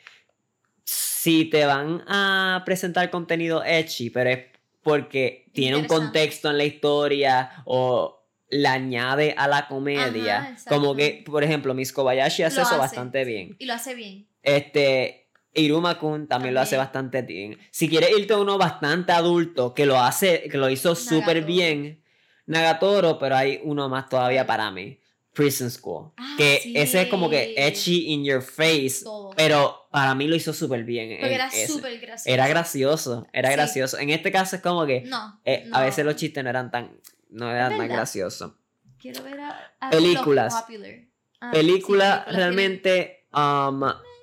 si te van a presentar contenido edgy, pero es porque tiene un contexto en la historia o le añade a la comedia. Ajá, como que, por ejemplo, Miss Kobayashi hace Lo eso hace, bastante bien. Y lo hace bien. Este, Iruma-kun también, lo hace También. bastante bien. Si quieres irte a uno bastante adulto, que lo hace, que lo hizo súper bien, Nagatoro, pero hay uno más todavía para mí. Prison School. Ah, que sí. ese es como que edgy in your face, Todo. pero para mí lo hizo súper bien. Porque era súper gracioso. Era gracioso, era Sí. gracioso. En este caso es como que No, eh, no. a veces los chistes no eran tan, no eran tan graciosos. Quiero ver a, a Películas. Ah, Película, sí, películas realmente, um,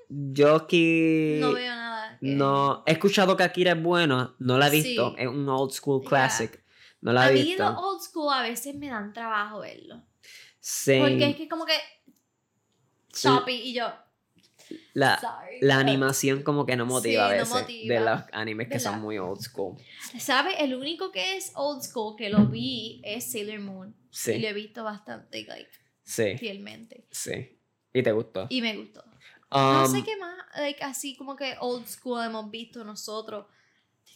yo que No veo nada. que- No, he escuchado que Akira es bueno, no la he visto, es un old school classic, no la A he mí visto. los old school a veces me dan trabajo verlo. Porque es que como que choppy y yo, la, sorry. la animación como que no motiva a Sí, no veces motiva. de los animes que son muy old school. ¿Sabes? El único que es old school que lo vi es Sailor Moon. Y Sí, lo he visto bastante, like, sí, fielmente. sí. ¿Y te gustó? Y me gustó. no Um, sé qué más, like, así como que old school hemos visto nosotros.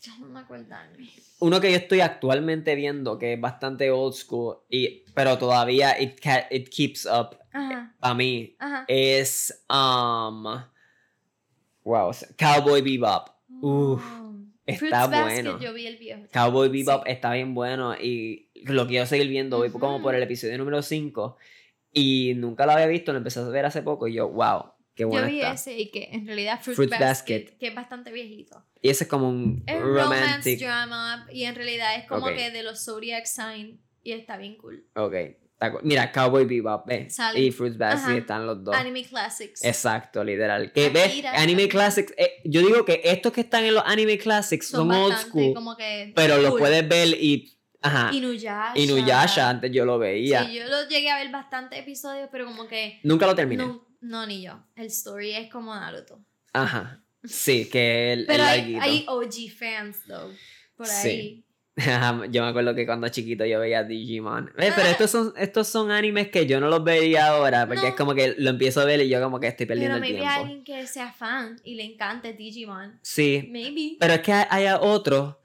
De acordarme. Uno que yo estoy actualmente viendo que es bastante old school, y, pero todavía it, it keeps up Ajá, para mí, ajá. es um, wow, Cowboy Bebop. Uf, Oh. está Fruits Basket, bueno. yo vi el viejo. Cowboy Bebop Sí. está bien bueno y lo quiero seguir viendo. Voy como Ujú. por el episodio número 5 y nunca lo había visto, lo empecé a ver hace poco y yo, wow, qué bueno yo vi está. ese y que en realidad Fruit, Fruits Basket, Basket. que es bastante viejito. Y ese es como un Es romance romantic. drama y en realidad es como que de los Zodiac Sign y está bien cool. Ok, mira, Cowboy Bebop eh, y Fruits Basket Ajá. están los dos. Anime Classics. Exacto, literal. Que ves, Akira Anime. Classics, eh, yo digo que estos que están en los Anime Classics son, old bastante school, como que pero los puedes ver y, ajá, Inuyasha. Inuyasha, antes yo lo veía. Sí, yo lo llegué a ver bastantes episodios, pero como que Nunca lo terminé. no, no ni yo. El story es como Naruto. Ajá. Sí, que el, Pero el hay, hay OG fans though. Por Sí. ahí. Ajá, yo me acuerdo que cuando chiquito yo veía Digimon. Eh, pero estos son, estos son animes que yo no los vería ahora, porque No. es como que lo empiezo a ver y yo como que estoy perdiendo Pero el maybe tiempo. alguien que sea fan y le encante Digimon. Sí, Maybe. pero es que hay, hay otros,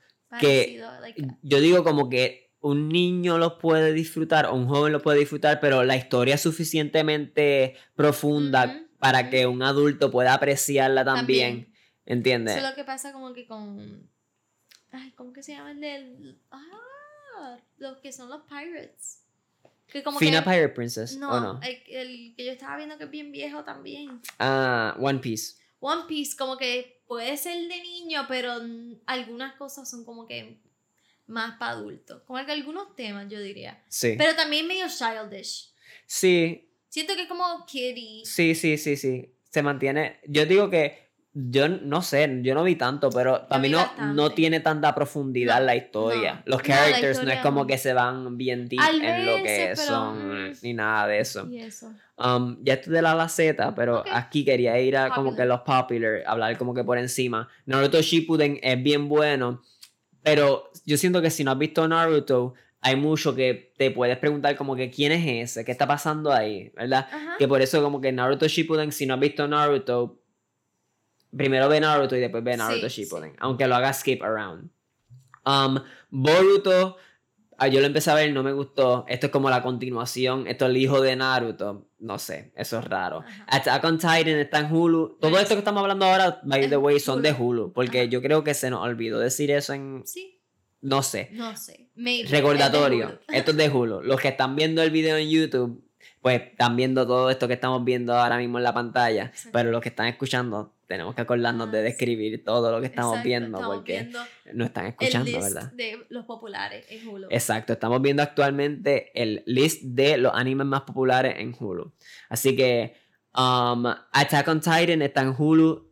que- like, yo digo como que un niño los puede disfrutar o un joven los puede disfrutar, pero la historia es suficientemente profunda para que un adulto pueda apreciarla también. También. ¿Entiendes? Eso es lo que pasa como que con. Ay, ¿cómo que se llama el del. Ah, los que son los pirates. Que como Fina que. Pirate Princess, no, ¿o no? El, el que yo estaba viendo que es bien viejo también. Ah, One Piece. One Piece, como que puede ser de niño, pero algunas cosas son como que más para adultos. Como que algunos temas, yo diría. Sí. Pero también medio childish. Sí, Siento que es como kitty. Sí, sí, sí, sí. Se mantiene. Yo digo que Yo no sé, yo no vi tanto, pero para vi mí no, no tiene tanta profundidad No, la historia. no. Los No, characters no es como que se van bien deep en lo que pero, son, mm. ni nada de eso. Y eso. Um, ya esto de la la Z, pero aquí quería ir a como que los popular, hablar como que por encima. Naruto Shippuden es bien bueno, pero yo siento que si no has visto Naruto, hay mucho que te puedes preguntar como que quién es ese, qué está pasando ahí, ¿verdad? Ajá. Que por eso como que Naruto Shippuden, si no has visto Naruto, primero ve Naruto y después ve Naruto sí. Shippuden, aunque lo haga skip around. Um, Boruto, ah, yo lo empecé a ver, no me gustó. Esto es como la continuación, esto es el hijo de Naruto, no sé, eso es raro. Ajá. Attack on Titan está en Hulu. Todo esto que estamos hablando ahora, by the way, son de Hulu. Porque Ajá. yo creo que se nos olvidó decir eso en, Sí, no sé. no sé. Maybe. Recordatorio, Es esto es de Hulu. Los que están viendo el video en YouTube, pues están viendo todo esto que estamos viendo ahora mismo en la pantalla. Pero los que están escuchando, tenemos que acordarnos Ah, de sí. describir todo lo que estamos Exacto, viendo, estamos porque viendo no están el escuchando, list ¿verdad? de los populares en Hulu. Exacto, estamos viendo actualmente el list de los animes más populares en Hulu. Así que um, Attack on Titan está en Hulu.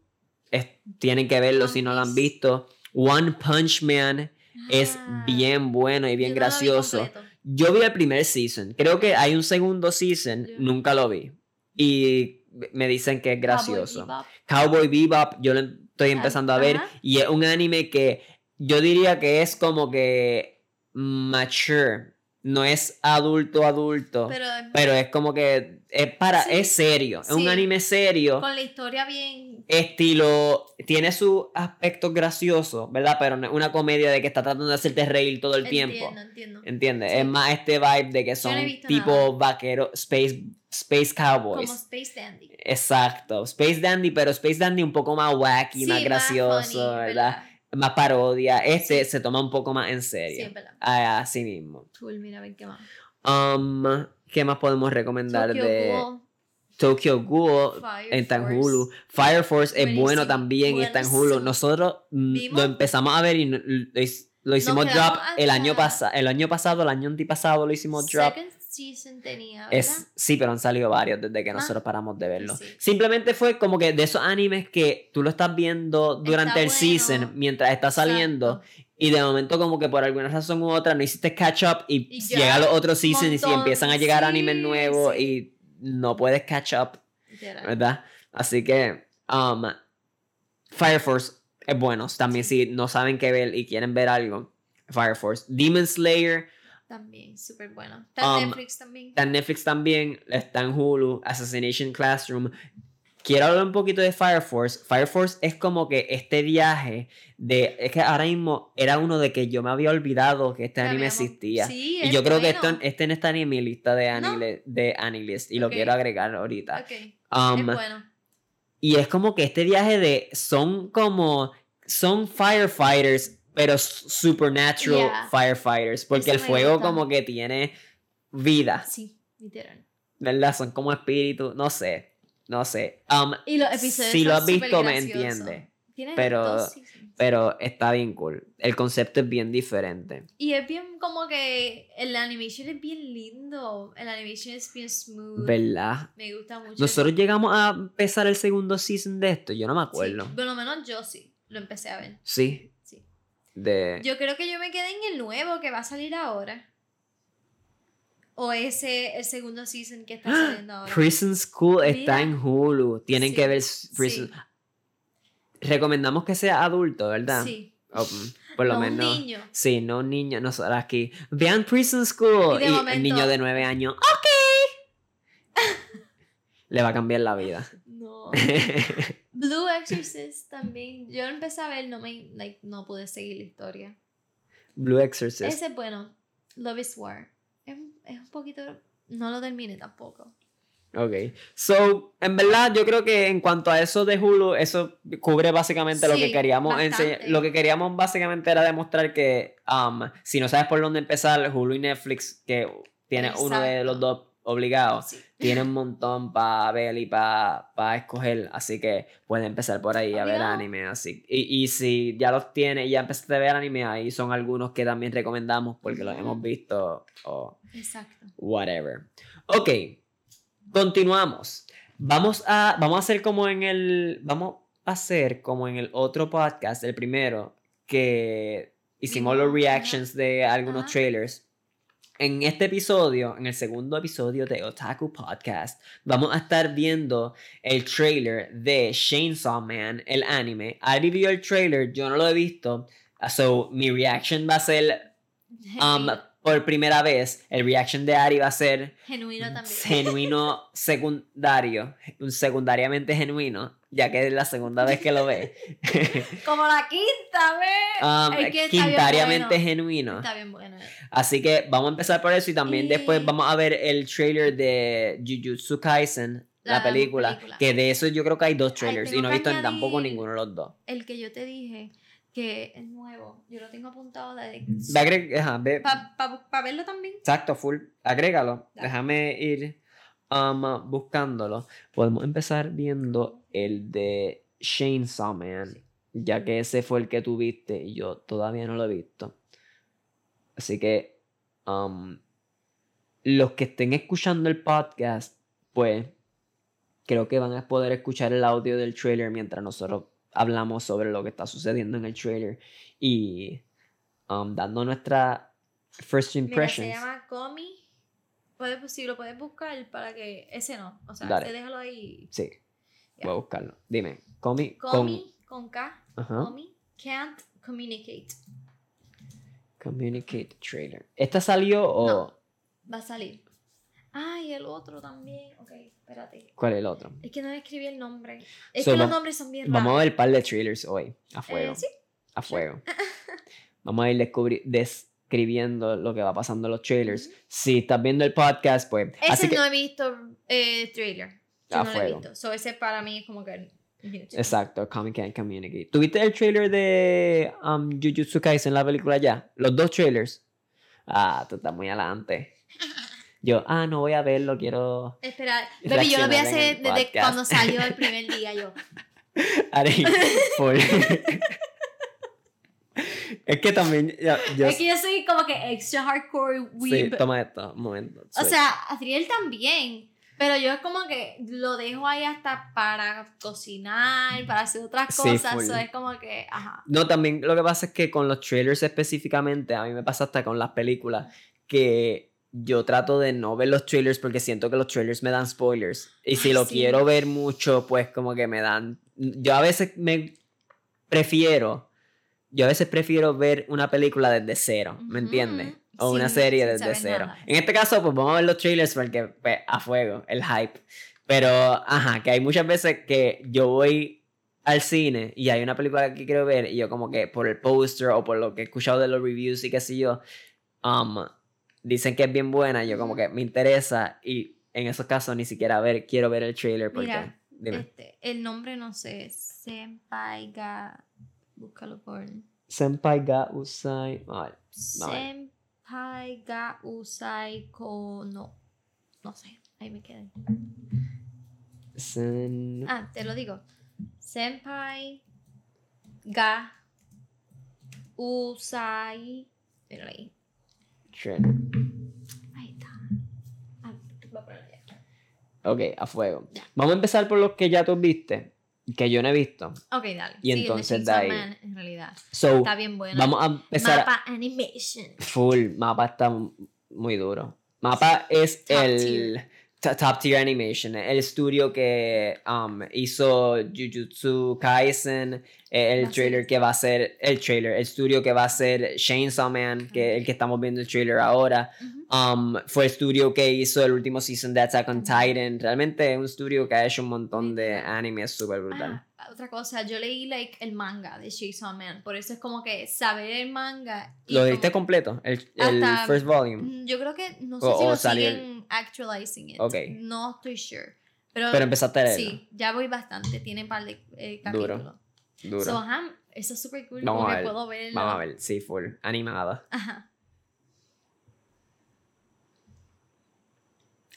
Es- tienen que verlo One si no lo han visto. One Punch Man es Ah, bien bueno y bien yo gracioso. Yo vi el primer season. Creo que hay un segundo season. Yo- Nunca lo vi. Y me dicen que es gracioso. Cowboy Bebop, yo lo estoy empezando a ver. ajá. Y es un anime que yo diría que es como que mature. No es adulto, adulto. Pero, Pero es como que es para, Sí, es serio. Es un anime serio. con la historia bien. Estilo, tiene sus aspectos graciosos, ¿verdad? Pero no es una comedia de que está tratando de hacerte reír todo el tiempo. Entiendo, entiendo. ¿Entiendes? Sí. Es más este vibe de que son tipo vaqueros, space, space cowboys. Como Space Dandy. Exacto. Space Dandy, pero Space Dandy un poco más wacky, más gracioso, funny, ¿verdad? Más parodia. Este se toma un poco más en Sí, serio. es verdad. Ah, Así mismo. Cool, mira, a ver qué más. Um, ¿Qué más podemos recomendar Tokyo de Tokyo Ghoul? Está en. Hulu. Fire Force es bueno Buenísimo, también y está en Hulu. Nosotros mm, Vimos- lo empezamos a ver y lo, hicimos drop el año pasado. El año pasado, el año antipasado lo hicimos drop. Second season tenía, ¿verdad? Es, sí, pero han salido varios desde que Ah, nosotros paramos de verlo. sí. Simplemente fue como que de esos animes que tú lo estás viendo durante el bueno. season mientras está saliendo Exacto. y de momento como que por alguna razón u otra no hiciste catch up y, Y ya, llega los otros seasons y empiezan a llegar sí, animes nuevos sí. y no puedes catch up, Literal. ¿verdad? Así que um, Fire Force es bueno. También si no saben qué ver y quieren ver algo, Fire Force. Demon Slayer También, súper bueno. Está en Um, Netflix también. Está en Netflix también, está en Hulu, Assassination Classroom. Quiero hablar un poquito de Fire Force. Fire Force es como que este viaje de... Es que ahora mismo era uno de que yo me había olvidado que este anime existía. Sí, y yo creo que esto, este no está ni en mi lista de, ¿No? anile, de Anilist y lo quiero agregar ahorita. Ok, es Um, bueno. y es como que este viaje de... Son como... Son firefighters, pero supernatural Yeah. firefighters. Porque Eso el fuego como que tiene vida. Sí, literal. ¿verdad? Son como espíritus, no sé, no sé. Um, Y los episodios si lo has visto me entiende, pero- pero está bien cool. El concepto es bien diferente. Y es bien como que el animation es bien lindo. El animation es bien smooth. ¿Verdad? Me gusta mucho. Nosotros llegamos a empezar el segundo season de esto, yo no me Sí, acuerdo. por lo menos yo sí. Lo empecé a ver. Sí. De... Yo creo que yo me quedé en el nuevo que va a salir ahora. O ese, el segundo season que está saliendo ahora. Prison School está en Hulu. Tienen Sí, que ver Prison. sí. Recomendamos que sea adulto, ¿verdad? Sí. O, mm, por lo no menos. un niño. Sí, no un niño, nosotros aquí. Vean Prison School. Y Y, el niño de nueve años, ok. Le va a cambiar la vida. No. Blue Exorcist también. Yo empecé a ver, no me like, no pude seguir la historia. Blue Exorcist. Ese es bueno. Love is War. Es, es un poquito. No lo terminé tampoco. Ok. So, en verdad, yo creo que en cuanto a eso de Hulu, eso cubre básicamente lo que queríamos enseñar. Lo que queríamos básicamente era demostrar que um, si no sabes por dónde empezar, Hulu y Netflix, que tiene uno de los dos obligados, Sí. tiene un montón para ver y para escoger. Así que puedes empezar por ahí a ver Obligado. anime. Así. Y, y si ya los tienes y ya empezaste a ver anime, ahí son algunos que también recomendamos porque los hemos visto. o Exacto. whatever. Ok, continuamos. Vamos a, vamos a hacer como en el, vamos, hacer como en el otro podcast, el primero, que hicimos los reactions de algunos trailers. En este episodio, en el segundo episodio de Otaku Podcast, vamos a estar viendo el trailer de Chainsaw Man, el anime. Ari vio el trailer, yo no lo he visto. So, mi reaction va a ser um, por primera vez. El reaction de Ari va a ser genuino también. genuino secundario, un secundariamente genuino, ya que es la segunda vez que lo ve. Como la quinta vez. Um, Es que está bien quintariamente bueno. genuino. Está bien bueno. Así que vamos a empezar por eso y también Y- después vamos a ver el trailer de Jujutsu Kaisen, la, La película, película. que de eso yo creo que hay dos trailers y no he visto en tampoco ninguno de los dos. El que yo te dije que es nuevo. Yo lo tengo apuntado de. Ve- Para verlo también. Exacto, full. Agrégalo. Dale. Déjame ir um, buscándolo. Podemos empezar viendo el de Chainsaw Man. Ya que ese fue el que tú viste y yo todavía no lo he visto. Así que um, los que estén escuchando el podcast, pues creo que van a poder escuchar el audio del trailer mientras nosotros hablamos sobre lo que está sucediendo en el trailer y um, dando nuestra first Mira, impressions. se llama Comi. Puedes, si lo puedes buscar para que. Ese no. O sea, ese déjalo ahí. Sí, Ya. voy a buscarlo. Dime, Comi, Comi con K. ajá, Comi can't communicate. Communicate Trailer. ¿Esta salió o No. Va a salir. Ah, y el otro también. Ok, espérate. cuál es el otro? Es que no le escribí el nombre. Es So, que los nombres son bien Vamos a raros. ver un par de trailers hoy, a fuego, Eh, sí. a fuego. Vamos a ir descubri- describiendo lo que va pasando en los trailers. Si estás viendo el podcast, pues... Ese así que, no he visto eh, trailer. Yo A no lo he fuego. visto. So, ese para mí es como que. Exacto, Comic Can Communicate. ¿Tuviste el trailer de um, Jujutsu Kaisen, la película ya? Los dos trailers. Ah, tú estás muy adelante. Yo, ah, no voy a verlo, quiero... Espera, baby, yo lo voy a hacer desde cuando salió el primer día. Yo. Ari, por- es que también yo, yo- es que yo soy como que extra hardcore sí, weeb. toma esto, un momento. o sí. sea, Adriel también. Pero yo es como que lo dejo ahí hasta para cocinar, para hacer otras Sí, cosas. full. so es como que, ajá. No, también lo que pasa es que con los trailers específicamente, a mí me pasa hasta con las películas, que yo trato de no ver los trailers porque siento que los trailers me dan spoilers. Y si Ay, lo sí. quiero ver mucho, pues como que me dan... Yo a veces me prefiero, yo a veces prefiero ver una película desde cero, ¿me entiendes? O una serie desde cero. nada. En este caso, pues vamos a ver los trailers porque, pues, a fuego, el hype. Pero, ajá, que hay muchas veces que yo voy al cine y hay una película que quiero ver y yo como que por el póster o por lo que he escuchado de los reviews y qué sé yo, um, dicen que es bien buena yo como que me interesa y en esos casos ni siquiera ver, quiero ver el trailer porque... Mira, dime. Este, el nombre no sé. Senpai ga. Búscalo por. Senpai ga usai... No. Senpai ga usai kono. No sé, ahí me quedé. sen- Ah, te lo digo. Senpai ga usai. Mira ahí. Ahí está. Ah, voy a ponerlo ya. Ok, a fuego. Ya. Vamos a empezar por los que ya tú viste, que yo no he visto. Ok, dale. Y Sí, entonces de ahí- Man, en realidad. So, Está bien bueno. vamos a empezar... Mapa Animation. Full, mapa está muy duro. Mapa es Top el tier. Top tier animation, el estudio que um, hizo Jujutsu Kaisen, eh, el Va a trailer que va a ser, el trailer, el estudio que va a ser Chainsaw Man, que el que estamos viendo el trailer ahora, um, fue el estudio que hizo el último season de Attack on Titan, realmente es un estudio que ha hecho un montón de animes súper brutal. Otra cosa, yo leí like el manga de Chainsaw Man, por eso es como que saber el manga. y ¿Lo leíste completo? El, el Hasta- first volume. Mm, Yo creo que no sé O- si o lo siguen actualizing it. Ok. No estoy sure. Pero, Pero empezaste a leerlo. sí, ya voy bastante, tiene un par de eh, Duro, capítulos. Duro. So, ajá, eso es súper cool, Vamos como a que ver, puedo verlo. Vamos a ver, sí, full, animada. Ajá.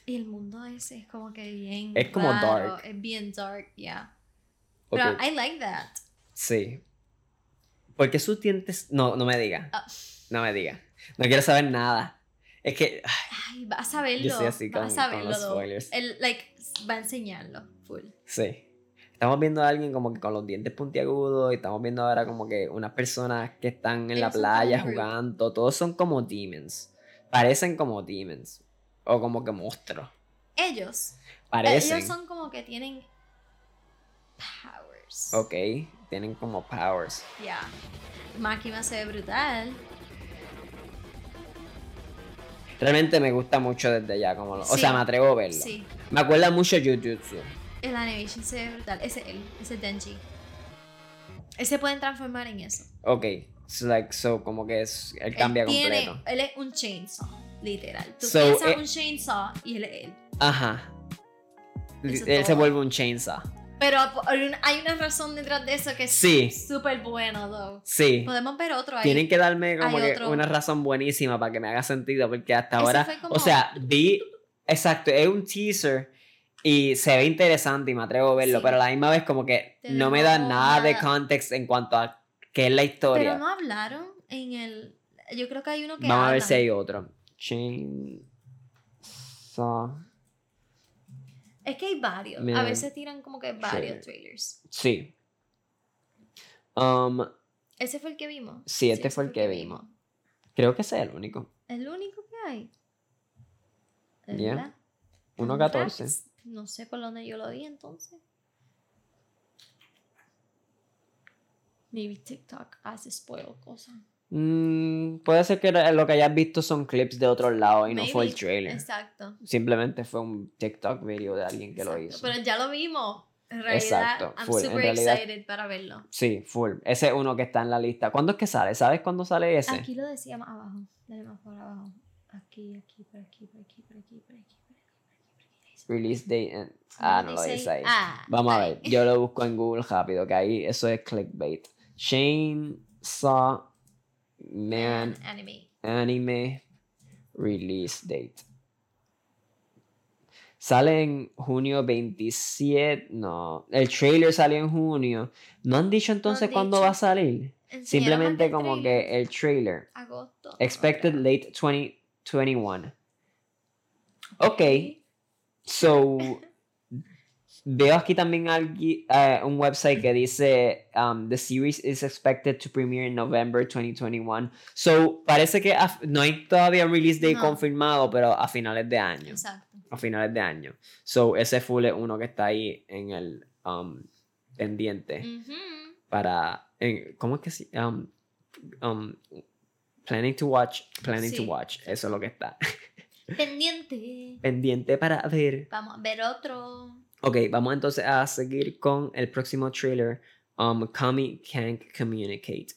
Y el mundo ese es como que bien. Es como raro, dark. Es bien dark, yeah. Ok, Pero I like that. Sí. ¿Por qué sus dientes? No, no me diga. Ah. No me diga. No quiero saber nada. Es que ay, vas a verlo. yo soy así con, vas a con los spoilers. Él, like, va a enseñarlo full. Sí. estamos viendo a alguien como que con los dientes puntiagudos y estamos viendo ahora como que unas personas que están en la Ellos playa jugando, todos son como demons. Parecen como demons o como que monstruos. Ellos. Parecen. Ellos son como que tienen powers. Ok, tienen como powers. Ya. Máquina se ve brutal. Realmente me gusta mucho desde ya, como lo- o sea, me atrevo a verlo. Sí. Me acuerda mucho Jujutsu. El animation se ve brutal. Ese es él. Ese es Denji. Él se pueden transformar en eso. Ok, so, like, so como que es, él Él cambia tiene- completo. Él es un chainsaw. Literal. Tú So, piensas eh, un chainsaw y él es él. Ajá. Eso él se vuelve un chainsaw. Pero hay una- razón detrás de eso que es Sí. súper bueno, though. Sí. Podemos ver otro ahí. Tienen que darme como que una razón buenísima para que me haga sentido, porque hasta ahora, como- o sea, vi, exacto, es un teaser y se ve interesante y me atrevo a verlo, Sí. pero a la misma vez como que no me da nada de nada. context en cuanto a qué es la historia. Pero no hablaron en el. Yo creo que hay uno que. Vamos a ver si hay otro. Chainsaw. Es que hay varios. A veces tiran como que varios Sí. trailers. Sí. Um, Ese fue el que vimos. Sí, este fue el que vimos. creo que ese es el único. El único que hay. ¿De Ya. verdad? 1.14. Raps. No sé por dónde yo lo vi entonces. Maybe TikTok hace spoil cosas. Mm, puede ser que lo que hayas visto son clips de otros lados y no fue el trailer. Exacto. Simplemente fue un TikTok video de alguien que lo hizo. Pero ya lo vimos. En realidad, Exacto, I'm full. En super realidad- excited para verlo. Sí, full. Ese es uno que está en la lista. ¿Cuándo es que sale? ¿Sabes cuándo sale ese? Aquí lo decía más abajo. Dale más por abajo. Aquí, aquí, por aquí, por aquí, por aquí, por aquí, por aquí, por. Release date. en- Ah, no lo dice ahí. Ah, Vamos a ver. Yo lo busco en Google rápido, que ahí eso es clickbait. Shane Saw Man Anime. Anime Release Date. Sale en junio 27. No, el trailer salió en junio. ¿No han dicho entonces han cuándo va a salir? Simplemente como trailer. que el trailer. Agosto. Expected late 2021. Ok. So, veo aquí también eh, un website que dice um, the series is expected to premiere in November 2021. So, parece que a- no hay todavía release date No. confirmado, pero a finales de año. Exacto. A finales de año. So, ese full es uno que está ahí en el um, pendiente para. en- ¿Cómo es que se um, um, Planning to watch. Planning to watch. Eso es lo que está. Pendiente. pendiente para ver. Vamos a ver otro. Ok, vamos entonces a seguir con el próximo trailer. Um, Kami Can't Communicate.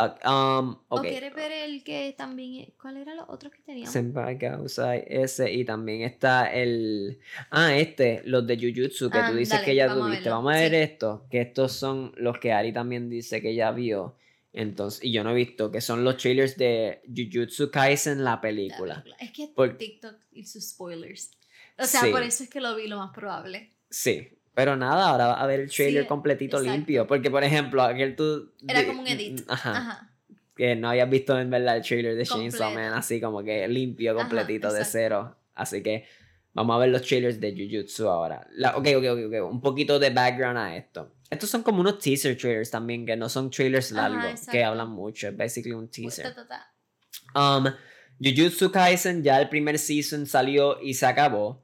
Ah, um, ¿O ok. quieres ver el que también... ¿Cuál era los otros que teníamos? Senpai Gausai, ese y también está el. Ah, este, los de Jujutsu, que Ah, tú dices dale, que ya vamos tuviste. Vamos a ver sí. esto, que estos son los que Ari también dice que ya vio. Entonces, y yo no he visto, que son los trailers de Jujutsu Kaisen, la La película. película. Es que Por- TikTok y sus spoilers. O sea, Sí. por eso es que lo vi lo más probable. Sí. Pero nada, ahora va a ver el trailer Sí, completito exacto. limpio. Porque, por ejemplo, aquel tú. Era como un edit. Ajá. Ajá. Que no habías visto en verdad el trailer de Chainsaw. Man, así como que limpio, Ajá, completito, de cero. Así que vamos a ver los trailers de Jujutsu ahora. La, ok, ok, ok, ok. Un poquito de background a esto. Estos son como unos teaser trailers también, que no son trailers Ajá, largos, que hablan mucho. Es basically un teaser. Um, Jujutsu Kaisen, ya el primer season salió y se acabó.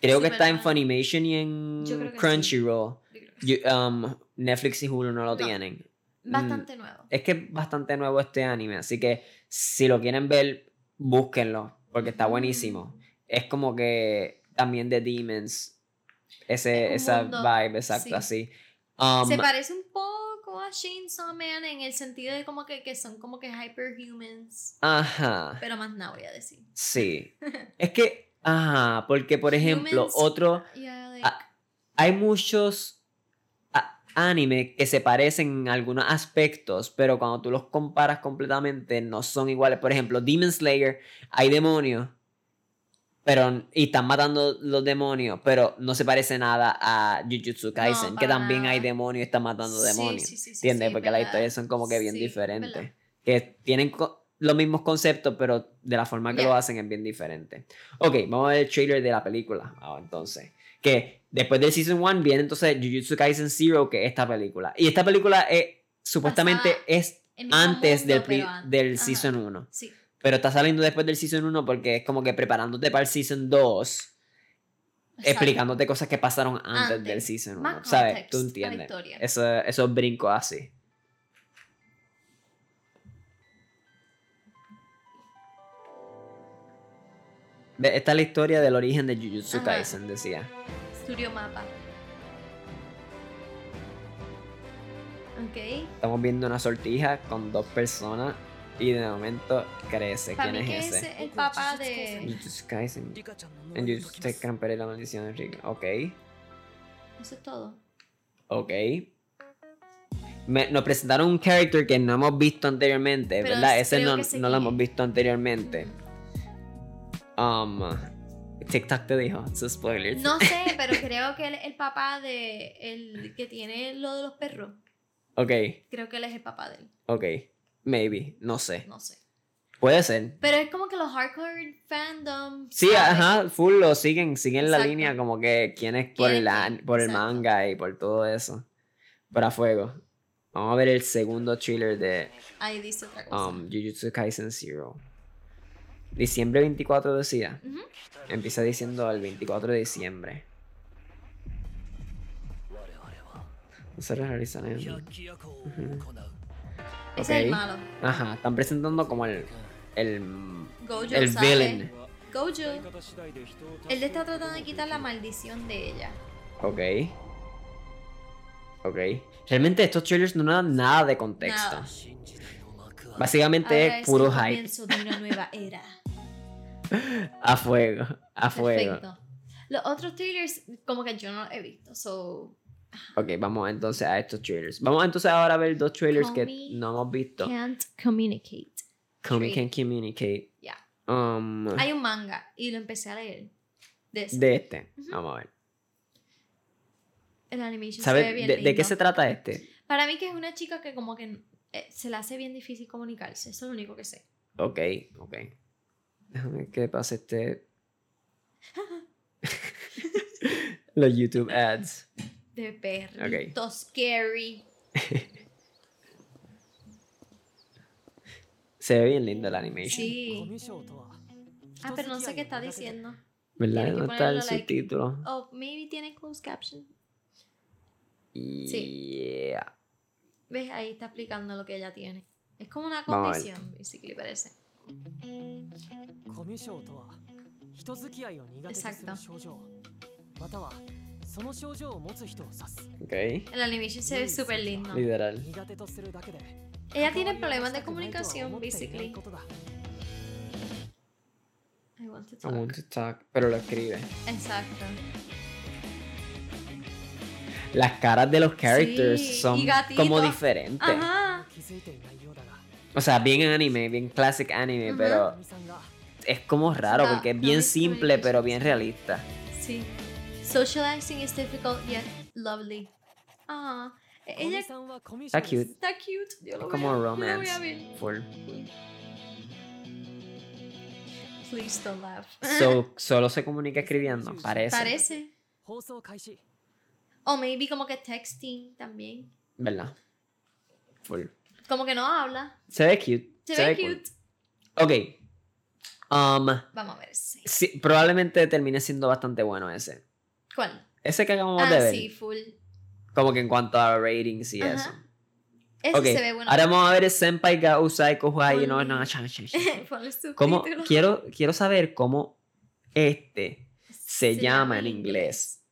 Creo que está en. Funimation y en. Crunchyroll. Sí. Um, Netflix y Hulu no lo No. tienen. Mm, Bastante nuevo. Es que es bastante nuevo este anime, así que si lo quieren ver, búsquenlo, porque está buenísimo. Mm. Es como que también de Demons, ese, Es esa mundo, vibe, exacto, sí. así. Um, Se parece un poco a Chainsaw Man en el sentido de como que, que son como que hyperhumans. ajá, Pero más nada voy a decir. sí. es que, ajá, porque por ejemplo, Humans- otro, Yeah, like, hay muchos a- anime que se parecen en algunos aspectos, pero cuando tú los comparas completamente no son iguales. Por ejemplo, Demon Slayer, hay demonios, pero y están matando los demonios, pero no se parece nada a Jujutsu Kaisen, que para también hay demonios y están matando demonios. sí, sí, sí, ¿Entiendes? Porque las historias son como que bien diferentes. verdad. Que tienen co- los mismos conceptos, pero de la forma que Ya. lo hacen es bien diferente. Ok, vamos a ver el trailer de la película. ahora entonces. Que Después del Season 1 viene entonces Jujutsu Kaisen Zero, que es esta película. Y esta película es, supuestamente Basada es antes mundo, del, del ajá. Season 1. Sí. Pero está saliendo después del Season 1 porque es como que preparándote para el Season 2, exacto. explicándote cosas que pasaron antes, Antes. del Season 1. Más ¿Sabes? Tú entiendes. Eso, esos brincos así. Esta es la historia del origen de Jujutsu Ajá. Kaisen, decía. Studio Mapa. Okay. Estamos viendo una sortija con dos personas y de momento crece. Para ¿Quién mí es que ese? Es el papá de. Jujutsu Kaisen. En Jujutsu Kaisen la maldición de Rick. Ok. Eso es todo. Ok. Me, nos presentaron un character que no hemos visto anteriormente, Pero ¿verdad? Ese no, no lo hemos visto anteriormente. Mm -hmm. Um, TikTok te dijo, sus spoilers. No sé, pero creo que él es el papá de. El que tiene lo de los perros. Ok, Creo que él es el papá de él. ok. Maybe, no sé. No sé. Puede ser. Pero es como que los hardcore fandom. Sí, ajá, full lo siguen, siguen la línea como que quién es por ¿Quién quién? por el manga y por todo eso. Para fuego. Vamos a ver el segundo thriller de Ahí dice otra cosa. um, Jujutsu Kaisen Zero. Diciembre 24 decía. Uh. Empieza diciendo el 24 de diciembre. No se realiza nada. Ese okay. es el malo. Ajá, están presentando como el. El. Gojo el sale. villain. Gojo. Él está tratando de quitar la maldición de ella. Ok. Ok. Realmente estos trailers no dan nada de contexto. Básicamente es puro hype. Comienzo de una nueva era. A fuego. A fuego. Perfecto. Los otros trailers, como que yo no los he visto. So, Ok, vamos entonces a estos trailers. Vamos entonces ahora a ver dos trailers que no hemos visto. can't communicate. Comey trailer. can communicate. Ya. Um, Hay un manga y lo empecé a leer. De ese. de este. Ujú. Vamos a ver. El animation se ¿Sabes ve bien de, de qué lindo. se trata este? Para mí que es una chica que como que eh, se le hace bien difícil comunicarse. Eso es lo único que sé. Ok, ok. Déjame que pase este. Los YouTube ads. De perro. okay. scary. Se ve bien lindo la animation. Sí. Ah, pero no sé qué está diciendo. ¿Verdad? No está el subtítulo. Oh, maybe tiene closed caption. Sí. Yeah. ¿Ves? Ahí está explicando lo que ella tiene. Es como una condición, si basically, parece. コミュ障とは人付き合いを苦手とする Exacto. 症状またはその症状を持つ人を指す Ok. El animation se ve súper lindo. Literal. 苦手とするだけで Ella tiene 関わりを problemas de 持ちたくないとは comunicación, 思っていない basically. ことだ I want to I want talk. to talk. Pero lo escribe. Exacto. Las caras de los characters Sí, son y gatito. como diferentes. Ajá. O sea, bien anime, bien classic anime, uh -huh. pero es como raro no, porque es bien no simple pero bien realista. Sí. Socializing is difficult yet lovely. Ah, e-, ella está cute. Está cute. Yo lo es como romance. Full. Please don't laugh. So, solo se comunica escribiendo, parece. Parece. O maybe como que texting también. ¿Verdad? Full. Como que no habla. Se ve cute. Se, ve cool. cute. Ok. Um, Vamos a ver. Sí. sí, probablemente termine siendo bastante bueno ese. ¿Cuál? Ese que acabamos Ah, de ver. sí, full. Como que en cuanto a ratings y Ajá. eso. Ese se ve bueno. ahora vamos a ver Senpai ga Usai Kohai no no. ¿Cómo, quiero, quiero saber cómo este se, llama en inglés.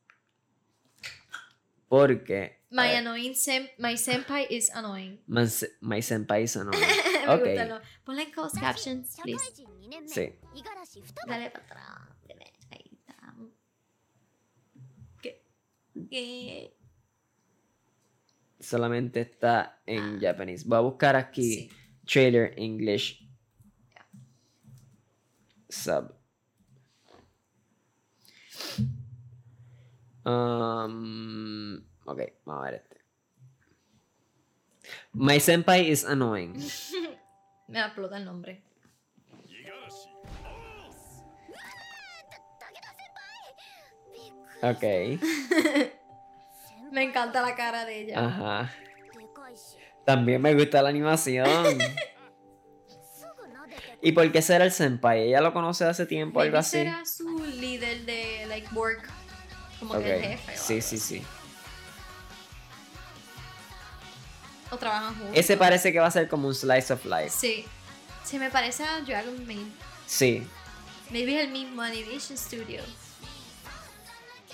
Porque My annoying sem my senpai is annoying. my, se- my senpai is annoying. Me Ok. gusta, ¿no? Ponle closed captions, please. Sí. Dale para atrás. Ahí está. ¿Qué? ¿Qué? Solamente está en japonés. Voy a buscar aquí Sí. trailer English sub. Um, ok, vamos a ver este. My senpai is annoying. Me explota el nombre. Ok. Me encanta la cara de ella. Ajá. También me gusta la animación. ¿Y por qué será el senpai? ¿Ella lo conoce hace tiempo o algo así? será su líder de like work. Como Ok. que el jefe. o Sí, sí, sí. O trabajan juntos. Ese parece que va a ser como un slice of life. Sí. Se me parece a Dragon Maid. Sí. Maybe es el mismo Animation Studio.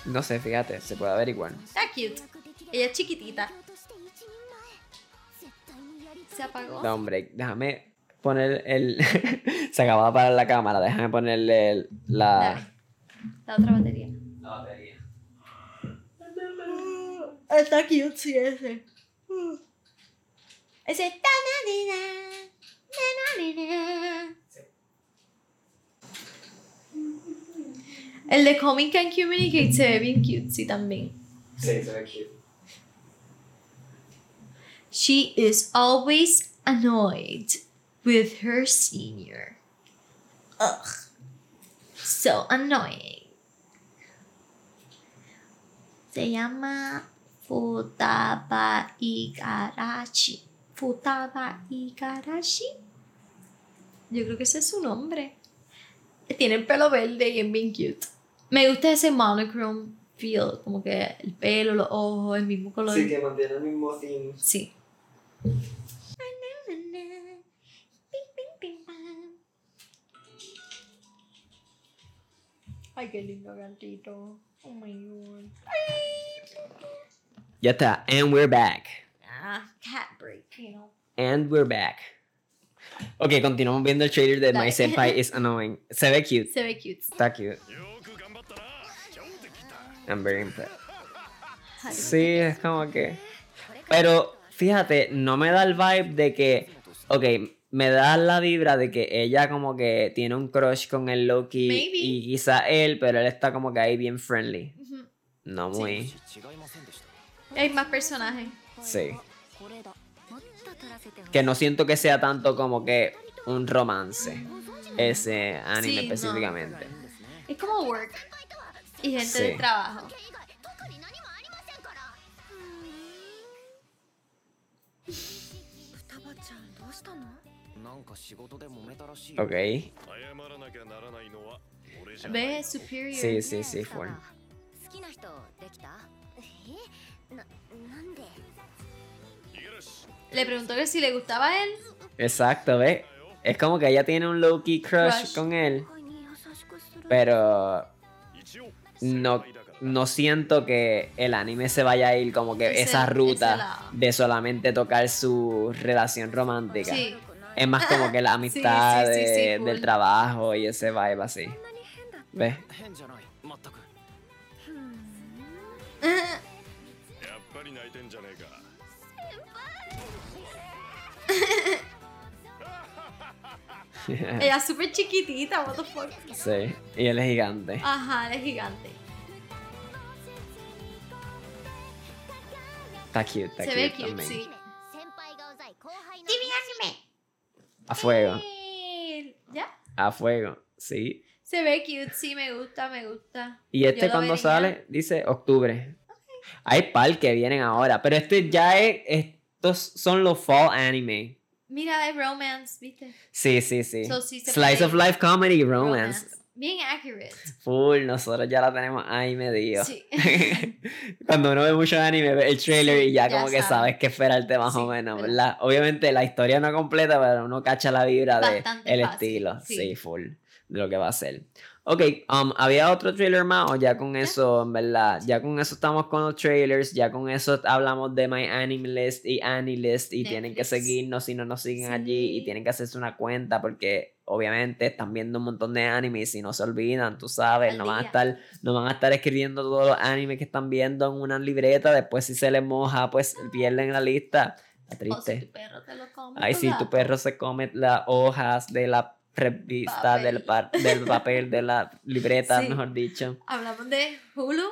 No sé, fíjate, se puede averiguar. Está cute. Ella es chiquitita. Se apagó. No, hombre, déjame poner el. se acaba de apagar la cámara, déjame ponerle el- la. Dale. La otra batería. la batería. Está cute, sí, ese. Ese. ta-na-ni-na, na-na-ni-na. El de Comic and Communicate se ve bien cute, sí, también. Sí, se ve cute. She is always annoyed with her senior. Ugh. So annoying. Se llama Futaba Igarashi. Futaba Igarashi. Yo creo que ese es su nombre. Tiene el pelo verde y es bien cute. Me gusta ese monochrome feel, como que el pelo, los ojos, el mismo color. Sí, que mantiene el mismo theme. Sí. Ay, qué lindo gatito. Oh my god. Ya está, and we're back. Ah, cat break, you know. And we're back. Ok, continuamos viendo el trailer de My. Senpai is Annoying. Se ve cute. Se ve cute. Está cute. I'm very impressed. Sí, es como que. Pero fíjate, no me da el vibe de que. Ok, me da la vibra de que ella como que tiene un crush con el Loki Maybe. y quizá él, pero él está como que ahí bien friendly. No Sí. muy. Hay más personajes. Sí. Que no siento que sea tanto como que un romance. Ese anime Sí, no. específicamente. Es como work. Y gente Sí. de trabajo. Ok. Ve, superior. Sí, sí, sí, full. Le preguntó que si le gustaba a él. Exacto, ¿ves? Es como que ella tiene un low-key crush, con él. Pero no, no siento que el anime se vaya a ir como que esa ruta de solamente tocar su relación romántica. Sí. Es más como que la amistad del trabajo y ese vibe así. ¿Ves? Ah, Ella es súper chiquitita, what the fuck. Sí, y él es gigante. Ajá, él es gigante. Está cute, está cute. Se ve cute, también. sí. A fuego. ¿Ya? A fuego, sí. Se ve cute, sí, me gusta, me gusta. Y este cuando sale, dice octubre. Hay par que vienen ahora, pero este ya es estos son los fall anime. Mira, es romance, ¿viste? Sí, sí, sí. So, sí se Slice of life comedy romance. Bien accurate. Full, nosotros ya la tenemos ahí medio. Sí. Cuando uno ve mucho anime, ve el trailer Sí, y ya, ya como que sabe. sabes qué esperarte más o menos, ¿verdad? ¿verdad? Obviamente la historia no completa, pero uno cacha la vibra de Bastante el fácil, estilo. sí. Sí. full. De lo que va a ser. Ok, um, ¿había otro trailer más o ya con eso, en verdad? Ya con eso estamos con los trailers, ya con eso hablamos de My Anime List y Anilist y tienen que seguirnos si no nos siguen Sí. allí y tienen que hacerse una cuenta porque obviamente están viendo un montón de anime y si no se olvidan, tú sabes, Al no van a estar no van a estar escribiendo todos los animes que están viendo en una libreta, después si se les moja, pues pierden la lista. Está O si triste. tu perro te lo come. Ay, tu si tu gato. perro se come las hojas de la revista, Papel. del, par- del papel, de la libreta, Sí. mejor dicho. Hablamos de Hulu,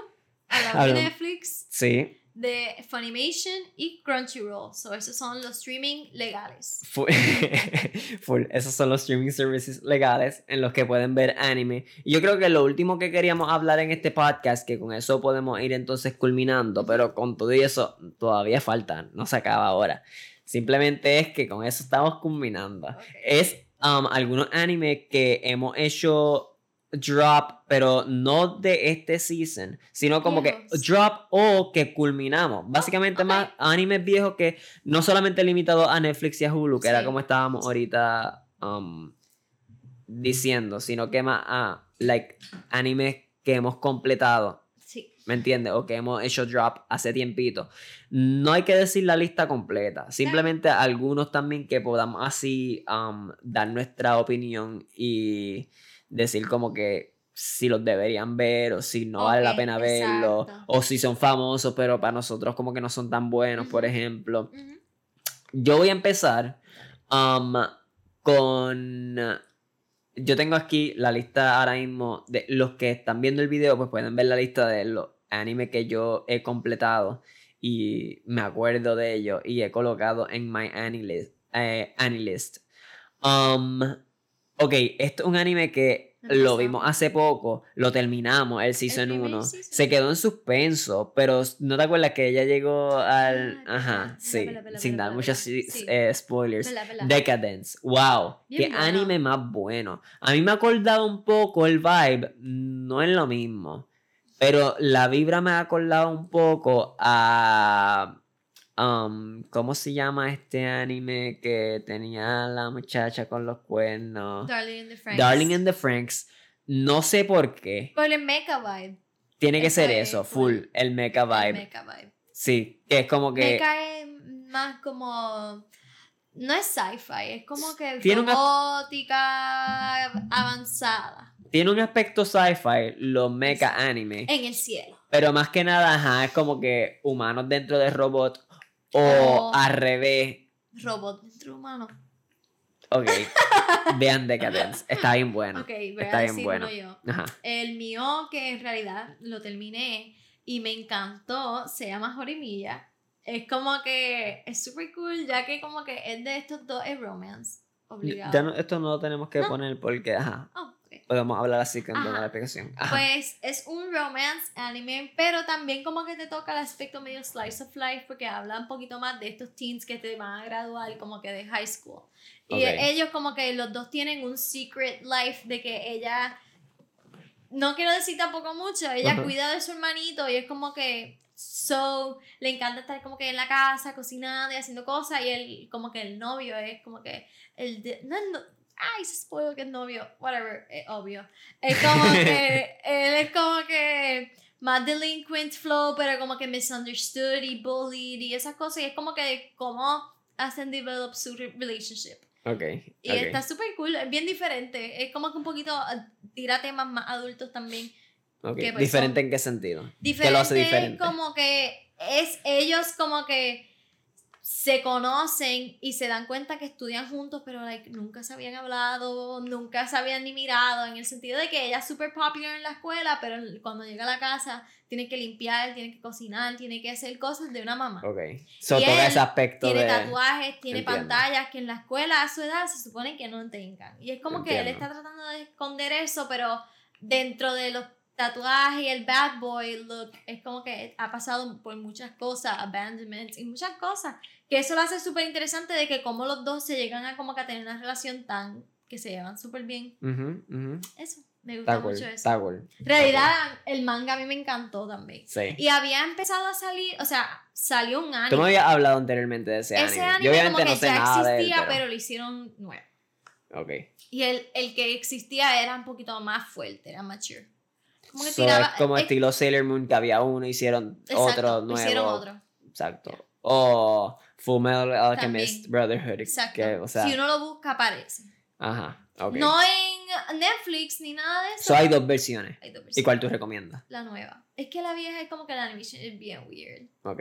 hablamos de Netflix. Sí, de Funimation y Crunchyroll. So, esos son los streaming legales. Full, full. Esos son los streaming services legales en los que pueden ver anime. Y yo creo que lo último que queríamos hablar en este podcast, que con eso podemos ir entonces culminando, pero con todo y eso todavía falta, no se acaba ahora. Simplemente es que con eso estamos culminando. Ok. Es um, algunos animes que hemos hecho drop, pero no de este season, sino como que drop o que culminamos. Básicamente ok. más animes viejos que no solamente limitados a Netflix y a Hulu, que era como estábamos ahorita um, diciendo, sino que más a like animes que hemos completado. ¿Me entiendes? O que hemos hecho drop hace tiempito. No hay que decir la lista completa, simplemente algunos también que podamos así um, dar nuestra opinión y decir como que si los deberían ver o si no vale la pena verlo exacto. o si son famosos pero para nosotros como que no son tan buenos, por ejemplo. Yo voy a empezar um, con... Yo tengo aquí la lista ahora mismo de los que están viendo el video, pues pueden ver la lista de los animes que yo he completado y me acuerdo de ellos y he colocado en my anilist. Eh, anilist. Um, ok, esto es un anime que lo vimos hace poco, lo terminamos, el season primer 1. season. Se quedó en suspenso, pero ¿no te acuerdas que ella llegó al... Ah, Ajá, sí, sin dar eh, spoilers. Decadence, wow, qué anime más bueno. A mí me ha acordado un poco el vibe, no es lo mismo, pero la vibra me ha acordado un poco a... um, ¿Cómo se llama este anime que tenía la muchacha con los cuernos? Darling in the Franxx. Darling in the Franks. No sé por qué. Por el mecha vibe. Tiene que ser es eso, full. full, el mecha El vibe. mecha vibe. Sí, que es como que... Mecha es más como. No es sci-fi, es como que Tiene una- robótica avanzada Tiene un aspecto sci-fi, los mecha anime. en el cielo. Pero más que nada, ajá, es como que humanos dentro de robots o O- al revés. Robot dentro humano. Ok, vean Decadence, está bien bueno. ok, voy está a bien bueno. yo. Ajá. El mío, que en realidad lo terminé y me encantó, se llama Jorimilla. Es como que es súper cool, ya que como que es de estos dos es romance. Obligado. Ya no- esto no lo tenemos que No. poner porque, ajá, Oh. Podemos hablar así con toda la explicación. Ajá. Pues es un romance anime, pero también como que te toca el aspecto medio slice of life porque habla un poquito más de estos teens que te van a graduar como que de high school. Y ellos como que los dos tienen un secret life de que ella, no quiero decir tampoco mucho, ella cuida de su hermanito y es como que, so, le encanta estar como que en la casa cocinando y haciendo cosas y él como que el novio es como que el de, no, no, ay, se spoil que es novio, whatever, es obvio. Es como que él es como que más delinquent flow, pero como que misunderstood y bullied y esas cosas. Y es como que cómo hacen develop su re- relationship. Ok. Y ok. está súper cool, es bien diferente. Es como que un poquito ah, tira temas más adultos también. ok. que, pues, ¿Diferente son- en qué sentido? Diferente, lo hace diferente? como que es ellos como que se conocen y se dan cuenta que estudian juntos, pero like, nunca se habían hablado, nunca se habían ni mirado, en el sentido de que ella es súper popular en la escuela, pero cuando llega a la casa tiene que limpiar, tiene que cocinar, tiene que hacer cosas de una mamá. Ok. So, Y todo él ese aspecto Tiene de... tatuajes, tiene Entiendo. pantallas que en la escuela a su edad se supone que no tengan. Y es como que él está tratando de esconder eso, pero dentro de los tatuajes y el bad boy look, es como que ha pasado por muchas cosas, abandonment y muchas cosas. Que eso lo hace súper interesante de que como los dos se llegan a como que a tener una relación tan que se llevan súper bien. Ujú, ujú. Eso, me gusta cool, mucho eso. En realidad, el manga a mí me encantó también. Sí. Y había empezado a salir, o sea, salió un anime. Tú me habías hablado anteriormente de ese, Ese anime. anime Yo obviamente como que no sé ya nada de él, existía, pero... pero... lo hicieron nuevo. Ok. Y el, el que existía era un poquito más fuerte, era mature. Como que So, tiraba. es como es- estilo Sailor Moon que había uno, hicieron exacto, otro nuevo. Hicieron otro. Exacto. O Full Metal Alchemist También. Brotherhood. Exacto. Que, o sea, si uno lo busca, aparece. ajá. No en Netflix ni nada de eso. So, hay dos versiones. Hay dos ¿Y versiones. cuál tú recomiendas? La nueva. Es que la vieja es como que la animation es bien weird. Ok.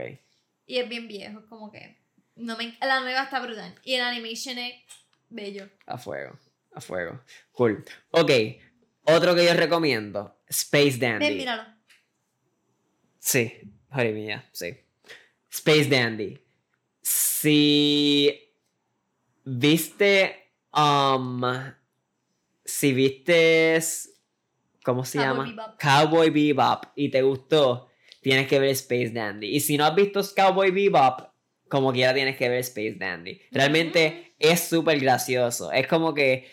Y es bien viejo, como que. No me, la nueva está brutal. Y el animation es bello. A fuego. A fuego. Cool. Ok. Otro que yo recomiendo. Space Dandy. Ven, míralo. Sí. Joder mía. Sí. Space Dandy. Si viste, um, si viste, ¿cómo se Cowboy llama? Bebop. Cowboy Bebop y te gustó, tienes que ver Space Dandy. Y si no has visto Cowboy Bebop, como quiera tienes que ver Space Dandy. Realmente es súper gracioso. Es como que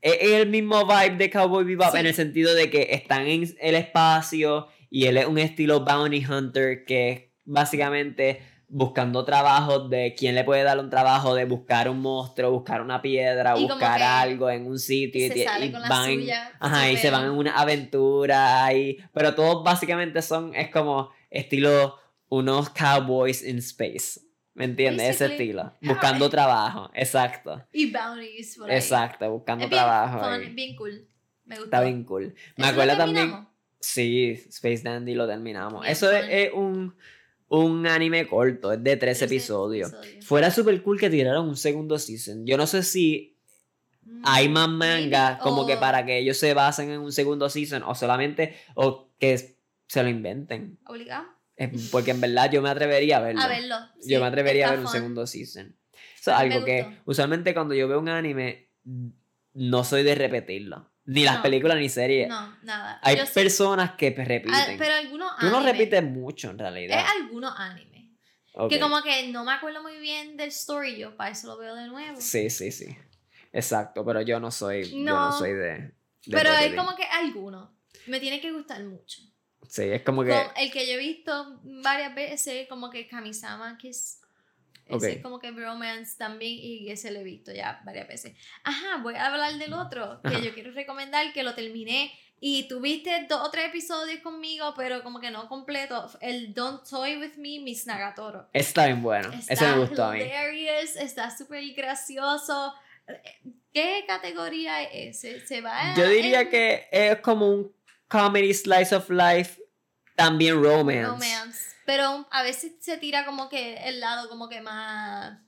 es es el mismo vibe de Cowboy Bebop Sí. en el sentido de que están en el espacio y él es un estilo bounty hunter que es básicamente buscando trabajos de quién le puede dar un trabajo de buscar un monstruo, buscar una piedra, Y buscar algo en un sitio y, se y van suya. Ajá, y se van en una aventura ahí. Pero todos básicamente son, es como estilo unos cowboys in space. ¿Me entiendes? Ese estilo. Buscando eh. trabajo. Exacto. Y bounties por ahí. Exacto, buscando Es bien trabajo. fun, ahí. bien cool. Me gustó. Está bien cool. Me ¿Eso lo acuerdo también. Sí, Space Dandy lo terminamos. Bien Eso es, un, un anime corto, es de 13 13 episodios. episodios. Fuera super cool que tiraron un segundo season. Yo no sé si hay más Mm, manga maybe, como que para que ellos se basen en un segundo season o solamente o que se lo inventen. Obligado. Es- Porque en verdad yo me atrevería a verlo. A verlo. yo sí, me atrevería a ver un fun. segundo season. Eso es algo que usualmente cuando yo veo un anime no soy de repetirlo. Ni las No. películas ni series. No, nada. Hay Yo sí- personas que pe- Ah, repiten. pero algunos Tú no anime. repites mucho en realidad. Es algunos animes. Ok. Que como que no me acuerdo muy bien del story, yo para eso lo veo de nuevo. Sí, sí, sí. Exacto, pero yo no soy, yo no No. soy de, de pero es repetir. como que algunos. Me tiene que gustar mucho. Sí, es como que... Con el que yo he visto varias veces, como que Kamisama, que es. Ese Ok. es como que bromance también, y ese lo he visto ya varias veces. Ajá, voy a hablar del otro, que Ajá. yo quiero recomendar, que lo terminé. Y tuviste dos o tres episodios conmigo, pero como que no completo. El Don't Toy With Me, Miss Nagatoro. Está bien bueno. Está Ese me gustó a mí. hilarious, está súper gracioso. ¿Qué categoría es? ¿Se, se va Yo diría en que es como un comedy slice of life, también romance. romance? Pero a veces se tira como que el lado como que más...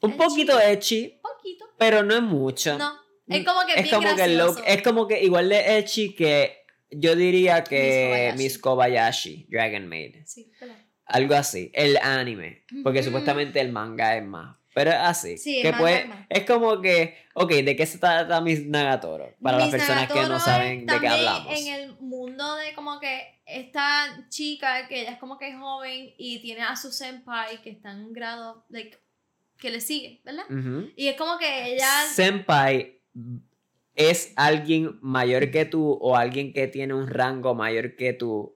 Un poquito ecchi, Poquito. pero no es mucho. No, es como que es bien como que es como que igual de ecchi que yo diría que Miss Miss Kobayashi, Dragon Maid. Sí, ¿verdad? Algo así, el anime. Porque supuestamente el manga es más. Pero es así. Sí, que puede- es más. es como que, ok, ¿de qué se trata Miss Nagatoro? Para las personas que no saben es de qué hablamos. En el mundo de como que esta chica que ella es como que joven y tiene a su senpai que está en un grado like, que le sigue, ¿verdad? Y es como que ella Senpai es alguien mayor que tú o alguien que tiene un rango mayor que tú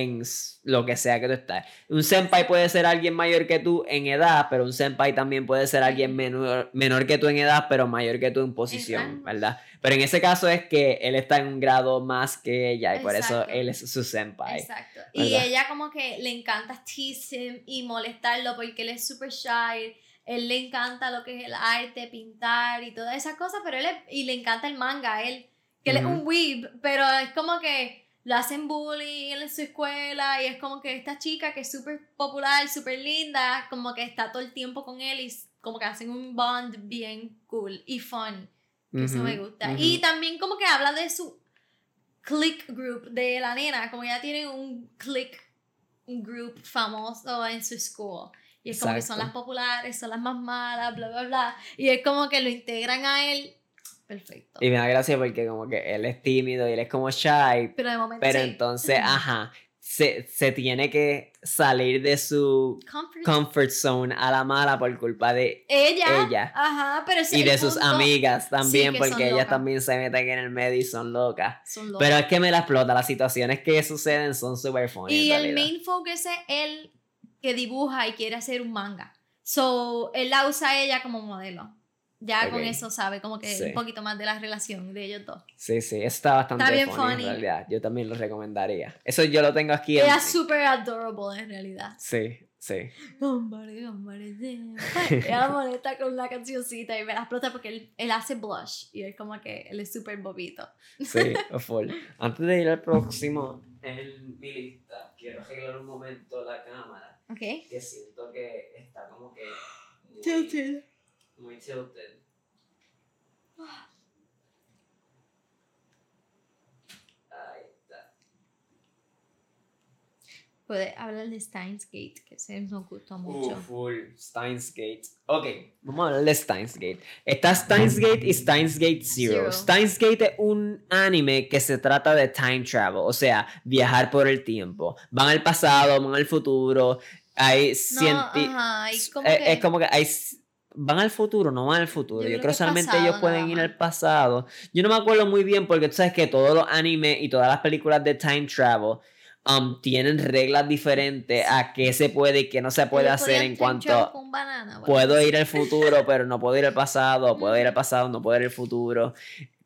en lo que sea que tú estás. Un senpai puede ser alguien mayor que tú en edad, pero un senpai también puede ser alguien menor, menor que tú en edad, pero mayor que tú en posición, rango. ¿verdad? Pero en ese caso es que él está en un grado más que ella y por eso Exacto. él es su senpai. Exacto. Y ¿Verdad? ella como que le encanta tease y molestarlo porque él es super shy. Él le encanta lo que es el arte, pintar y todas esas cosas, pero él es- y le encanta el manga él, que él es un weeb, pero es como que lo hacen bullying en su escuela y es como que esta chica que es súper popular, súper linda, como que está todo el tiempo con él y como que hacen un bond bien cool y funny. Que eso Ujú, me gusta. Y también como que habla de su click group de la nena, como ya tiene un click group famoso en su school. Y es como que son las populares, son las más malas, bla, bla, bla. Y es como que lo integran a él. Perfecto. Y me da gracia porque como que él es tímido y él es como shy, Pero de momento pero sí. entonces, ajá, se, se tiene que salir de su Comfort- comfort zone a la mala por culpa de ella, ella. Ajá, pero y de sus amigas también porque ellas locas. también se meten en el medio y son locas Son locas. pero es que me la explota las situaciones que suceden son super funny Y el main focus es él que dibuja y quiere hacer un manga. So, él la usa a ella como modelo. Ya con Ok. eso sabe como que Sí. un poquito más de la relación de ellos dos. sí sí está bastante Está bien funny, funny. en realidad yo también lo recomendaría eso yo lo tengo aquí en- Ella es súper adorable en realidad. sí sí Hombre, hombre, Ella molesta con una cancioncita y me la explota porque él, él hace blush y es como que él es súper bobito. sí full antes de ir al próximo en mi lista quiero arreglar un momento la cámara Ok. que siento que está como que muy, muy tilted. Ahí está. puedes hablar de Steins Gate, que ese nos gustó mucho. Uh, full. Steins Gate. Ok, vamos a hablar de Steins Gate. Está Steins Gate y Steins Gate Zero. Zero. Steins Gate es un anime que se trata de time travel, o sea, viajar por el tiempo. Van al pasado, van al futuro. Hay no, eh, que, es como que hay van al futuro, no van al futuro. Yo Yo, creo que solamente pasado ellos pueden ir al pasado. Yo no me acuerdo muy bien porque tú sabes que todos los animes y todas las películas de time travel um, tienen reglas diferentes a qué se puede y qué no se puede hacer en cuanto banana, puedo ir al futuro, pero no puedo ir al pasado, puedo ir al pasado, no puedo ir al futuro.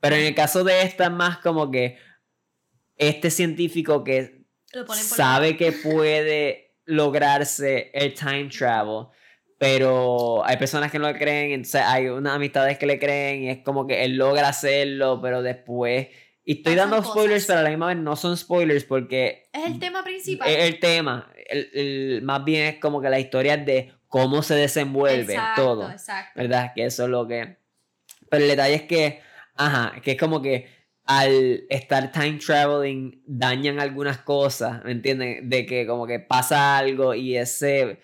Pero en el caso de esta es más como que este científico que sabe que puede lograrse el time travel, pero hay personas que no le creen, entonces hay unas amistades que le creen y es como que él logra hacerlo, pero después... Y estoy Pasan dando spoilers, cosas. pero a la misma vez no son spoilers porque Es el tema principal. es el tema. El- el- más bien es como que la historia de cómo se desenvuelve exacto, todo. Exacto. ¿verdad? Que eso es lo que... Pero el detalle es que, ajá, que es como que al estar time traveling dañan algunas cosas, ¿me entienden? De que como que pasa algo y ese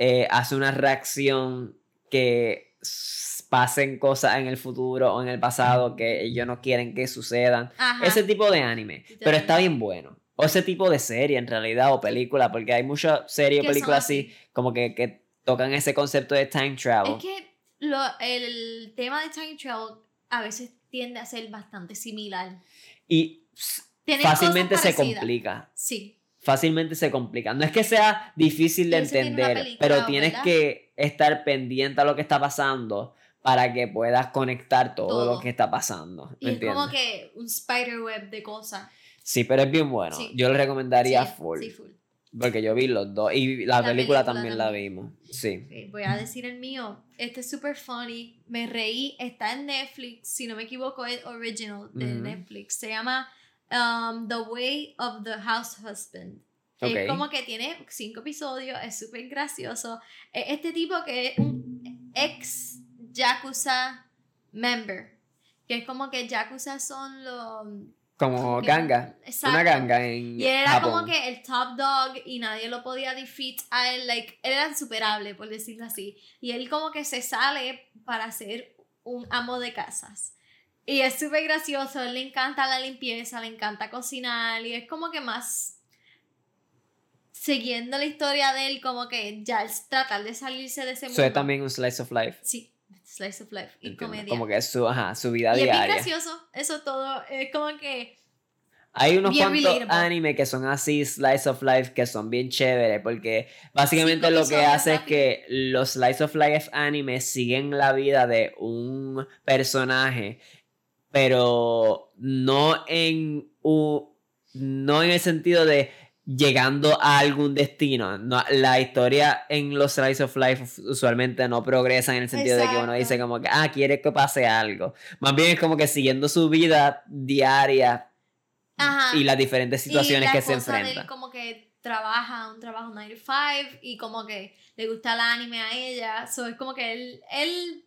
eh, hace una reacción que pasen cosas en el futuro o en el pasado que ellos no quieren que sucedan. Ajá. Ese tipo de anime. Pero está bien bueno. O ese tipo de serie en realidad o película, porque hay muchas series o películas así como que, que tocan ese concepto de time travel. Es que lo, el tema de time travel a veces tiende a ser bastante similar. Y Tienen fácilmente se complica. Sí. Fácilmente se complica. No es que sea difícil de entender, película, pero tienes ¿verdad? que estar pendiente a lo que está pasando para que puedas conectar todo, Todo. lo que está pasando. Y ¿me es como que un spiderweb de cosas. Sí, pero es bien bueno. Sí. Yo le recomendaría Sí, full. sí, full. Porque yo vi los dos. Y la, La película, película también, la vimos. Sí. Voy a decir el mío. Este es super funny. Me reí. Está en Netflix. Si no me equivoco, es original de. Netflix. Se llama um, The Way of the House Husband. Ok. Es como que tiene cinco episodios. Es súper gracioso. Es Este tipo que es un ex Yakuza member. Que es como que Yakuza son los. Como ganga. Exacto. Una ganga en Y él era Japón. como que el top dog y nadie lo podía defeat a él, like, él era insuperable, por decirlo así. Y él como que se sale para ser un amo de casas. Y es súper gracioso, él le encanta la limpieza, le encanta cocinar y es como que más siguiendo la historia de él, como que ya es tratar de salirse de ese mundo. es también un slice of life. Sí, slice of life y Entiendo. comedia. Como que es su, ajá, su vida y es bien diaria. gracioso, eso todo, es como que... Hay unos bien cuantos relatable. anime que son así, slice of life, que son bien chéveres, porque básicamente lo que hace es que los slice of life anime siguen la vida de un personaje, pero no en, u- no en el sentido de llegando a algún destino. No, la historia en los slice of life usualmente no progresa en el sentido de que uno Exacto. dice como que, ah, quiere que pase algo. Más bien es como que siguiendo su vida diaria Ajá. y las diferentes situaciones y la que se esposa de él enfrentan. como que trabaja un trabajo 9 to 5 y como que le gusta el anime a ella. So es como que él, él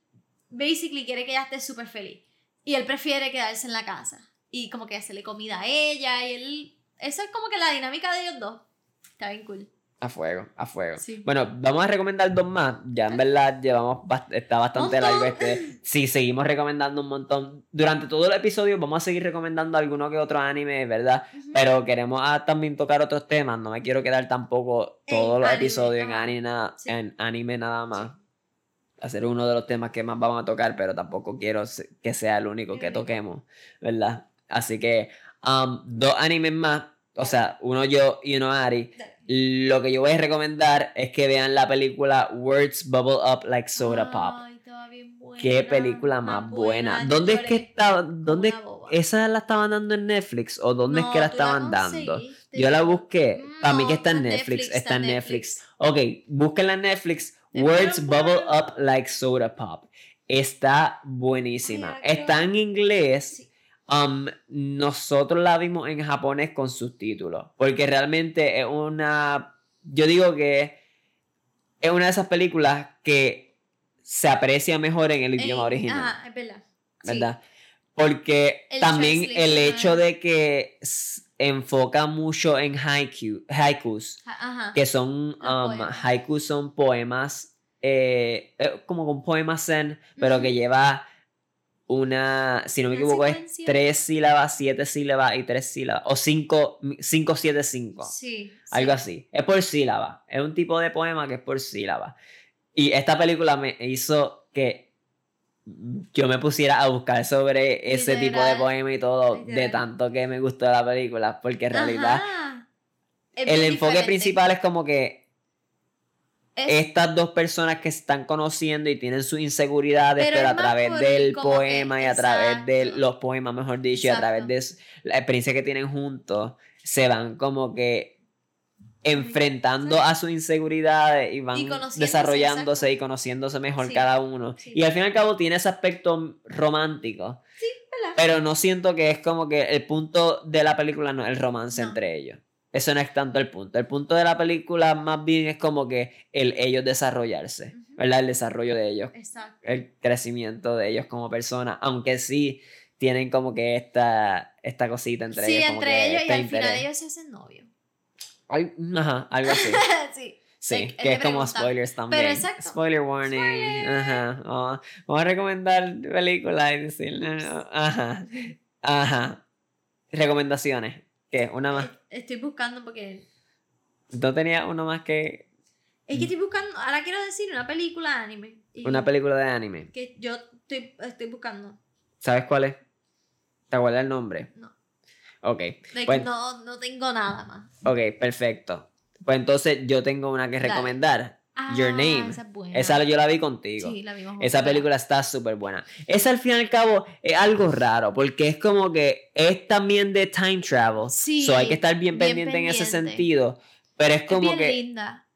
basically quiere que ella esté súper feliz. Y él prefiere quedarse en la casa. Y como que hacerle comida a ella. Y él. Eso es como que la dinámica de ellos dos. Está bien cool. A fuego, a fuego. Sí. Bueno, vamos a recomendar dos más. Ya en verdad llevamos bast- está bastante largo este. Sí, seguimos recomendando un montón. Durante todo el episodio vamos a seguir recomendando alguno que otro anime, ¿verdad? Pero queremos ah, también tocar otros temas. No me quiero quedar tampoco todos los anime, episodios en anime, na- Sí. en anime nada más. Hacer uno de los temas que más vamos a tocar, pero tampoco quiero que sea el único que toquemos, ¿verdad? Así que um, dos animes más. O sea, uno yo y uno Ari. Lo que yo voy a recomendar es que vean la película Words Bubble Up Like Soda Pop. Buena. Qué película más buena. ¿Dónde es que estaba? ¿Dónde esa la estaban dando en Netflix o dónde es No, que la estaban dando? Yo la busqué. Para mí que No, está en Netflix. Está en Netflix. Netflix. Ok, búsquenla en Netflix. Words Bubble. Up Like Soda Pop. Está buenísima. Está en inglés. Um, nosotros la vimos en japonés con subtítulos. Porque realmente es una. Yo digo que es una de esas películas que se aprecia mejor en el idioma En- original. Ajá, es verdad. Sí. ¿Verdad? Porque El también el hecho de que enfoca mucho en haiku, haikus, Ajá. que son, um, poemas. haikus son poemas, eh, eh, como un poema zen, pero que lleva una, si no me equivoco, es tres sílabas, siete sílabas y tres sílabas, o cinco, cinco, siete, cinco. Sí. Algo sí. así. Es por sílaba. Es un tipo de poema que es por sílaba. Y esta película me hizo que yo me pusiera a buscar sobre ese tipo de poema y todo, de tanto que me gustó la película, porque en realidad Ajá. El enfoque diferente. principal es como que Es- estas dos personas que se están conociendo y tienen sus inseguridades, Pero a través por del que- poema y a través de los poemas, mejor dicho, y a través de la experiencia que tienen juntos, se van como que enfrentando Sí. a sus inseguridades y van Y desarrollándose exacto. y conociéndose mejor Sí, cada uno. sí. Y al fin y al cabo tiene ese aspecto romántico. ¿verdad? Pero no siento que es como que el punto de la película no es el romance No. entre ellos. Eso no es tanto el punto. El punto de la película más bien es como que el ellos desarrollarse. ¿verdad? El desarrollo de ellos, Exacto. el crecimiento de ellos como personas, aunque sí tienen como que esta, esta cosita entre Sí, ellos. como entre ellos y este al final interés. ellos se hacen novios. Ay, ajá, algo así. sí. Sí, Hay- hay que que es como spoilers también. exacto. Spoiler warning. Spoiler. Ajá. Oh, vamos a recomendar películas y decir. no, no, Ajá. Ajá. Recomendaciones. ¿Qué? Una más. Estoy buscando porque. No tenía uno más que Es que estoy buscando. Ahora quiero decir una película de anime. y una película de anime. Que yo estoy, estoy buscando. ¿Sabes cuál es? ¿Te acuerdas el nombre? No. Ok. Like, Bueno. no, no tengo nada más. Ok, perfecto. Pues entonces yo tengo una que Dale. recomendar. Your Ah, Name. Esa es buena. Esa yo la vi contigo. Sí, la vimos Esa película está súper buena. Esa al fin y al cabo es algo raro, porque es como que es también de time travel. Sí, So hay que estar bien, bien pendiente, en ese sentido. Pero es Es como bien que, linda.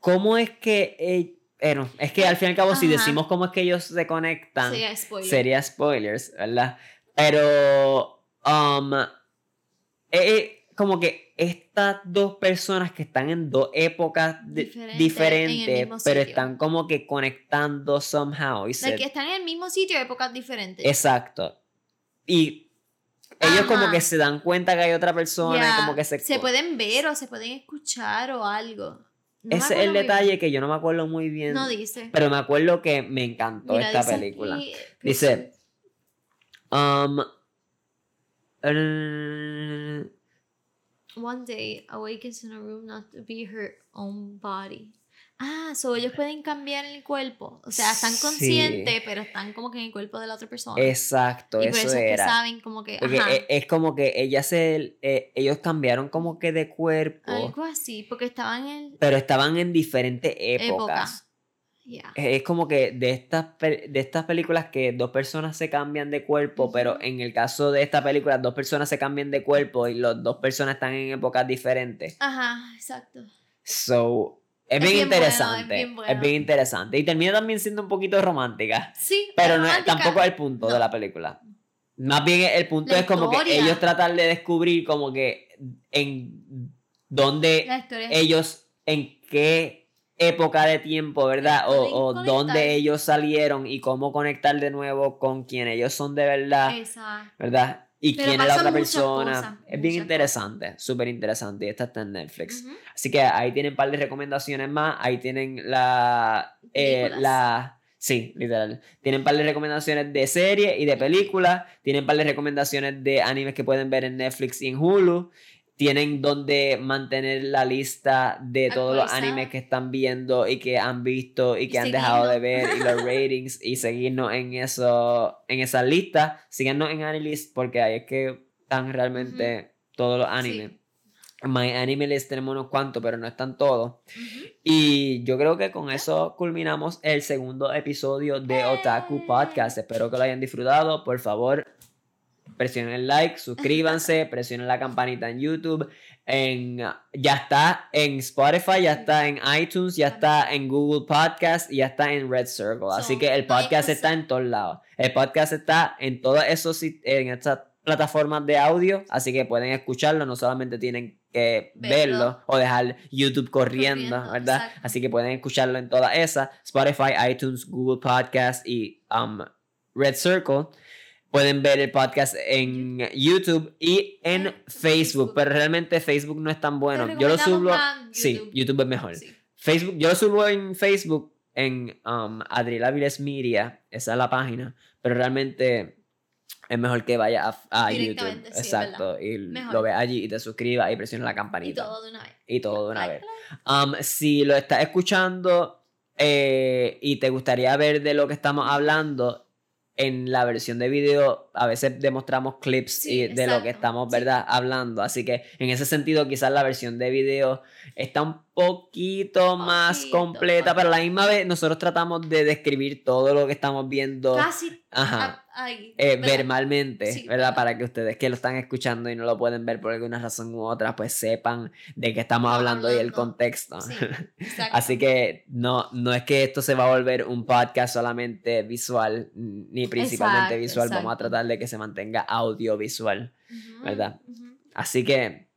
¿cómo es que... eh, bueno, es que al fin y al cabo, si decimos cómo es que ellos se conectan, Sería spoiler. sería spoilers, ¿verdad? Pero, um, eh, eh, como que estas dos personas que están en dos épocas Diferente, diferentes, pero están como que conectando somehow. Y que están en el mismo sitio, épocas diferentes. Exacto. Y ellos como que se dan cuenta que hay otra persona y como que se... se pueden ver o se pueden escuchar o algo. No Ese es el detalle que yo no me acuerdo muy bien. bien. No dice. pero me acuerdo que me encantó Mira, esta dice película. aquí, Dice, Um, eh, One day awakens in a room not to be her own body. Ah, so ellos pueden cambiar el cuerpo. O sea, están Sí. conscientes, pero están como que en el cuerpo de la otra persona. exacto, y por eso eso es que era. saben como que. Porque ajá, es, es como que ella se, eh, ellos cambiaron como que de cuerpo, algo así, porque estaban en pero estaban en diferentes época. Es como que de estas, de estas películas que dos personas se cambian de cuerpo, pero en el caso de esta película, dos personas se cambian de cuerpo y las dos personas están en épocas diferentes. Ajá, exacto. So, es, Es bien, bien bueno, es interesante. bien bueno. bien interesante. Y termina también siendo un poquito romántica. Sí, Pero no es- tampoco es el punto de la película. Más bien el punto La es como que ellos tratan de descubrir como que en dónde ellos, en qué época de tiempo, ¿verdad? O, o dónde ellos salieron y cómo conectar de nuevo con quien ellos son de verdad, Exacto. ¿verdad? Y Pero quién es la otra persona. cosas, es bien interesante, súper interesante. Y esta está en Netflix. Así que ahí tienen un par de recomendaciones más. Ahí tienen la. eh, la sí, literal. Tienen un par de recomendaciones de series y de películas. Tienen un par de recomendaciones de animes que pueden ver en Netflix y en Hulu. Tienen donde mantener la lista de todos los animes que están viendo y que han visto y que Y han dejado de ver y los ratings y seguirnos en eso en esa lista. Síganos en Anilist porque ahí es que están realmente todos los animes. My Anime List tenemos unos cuantos, pero no están todos. Y yo creo que con eso culminamos el segundo episodio de Otaku Podcast. Espero que lo hayan disfrutado. Por favor, presionen el like, suscríbanse, presionen la campanita en YouTube. En, ya está en Spotify, ya está en iTunes, ya está en Google Podcast y ya está en Red Circle. Así que el podcast está en todos lados. El podcast está en todas esos sit- en estas plataformas de audio, así que pueden escucharlo, no solamente tienen que verlo, Verlo. o dejar YouTube corriendo, Corriendo, ¿verdad? exacto. Así que pueden escucharlo en todas esas, Spotify, iTunes, Google Podcast y um, Red Circle. Pueden ver el podcast en YouTube y en En Facebook, pero realmente Facebook no es tan bueno. Yo lo subo. Sí, YouTube. Es mejor. Sí. Facebook, yo lo subo en Facebook, en um, Adriel Aviles Media, esa es la página, pero realmente es mejor que vaya a, a YouTube. Sí, Exacto, y Mejor. lo ve allí y te suscribas y presiones la Y campanita. todo de una vez. Y todo de una vez. Um, si lo estás escuchando eh, y te gustaría ver de lo que estamos hablando, en la versión de video a veces demostramos clips Sí, y de lo que estamos, sí. ¿verdad? Hablando. Así que en ese sentido quizás la versión de video está un poquito más Poquito, completa, pero a la misma vez nosotros tratamos de describir todo lo que estamos viendo Casi Ajá. a- ahí. eh, ¿verdad? verbalmente, Sí, ¿verdad? ¿verdad? Para que ustedes que lo están escuchando y no lo pueden ver por alguna razón u otra, pues sepan de qué estamos hablando y el contexto. Sí. Así que no, no es que esto se va a volver un podcast solamente visual, ni principalmente Exacto, visual, vamos a tratar de que se mantenga audiovisual. ¿verdad? Así que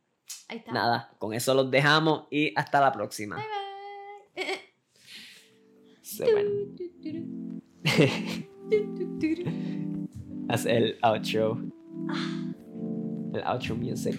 Ahí está. nada, con eso los dejamos y hasta la próxima. Bye bye. Haz el outro. El outro music.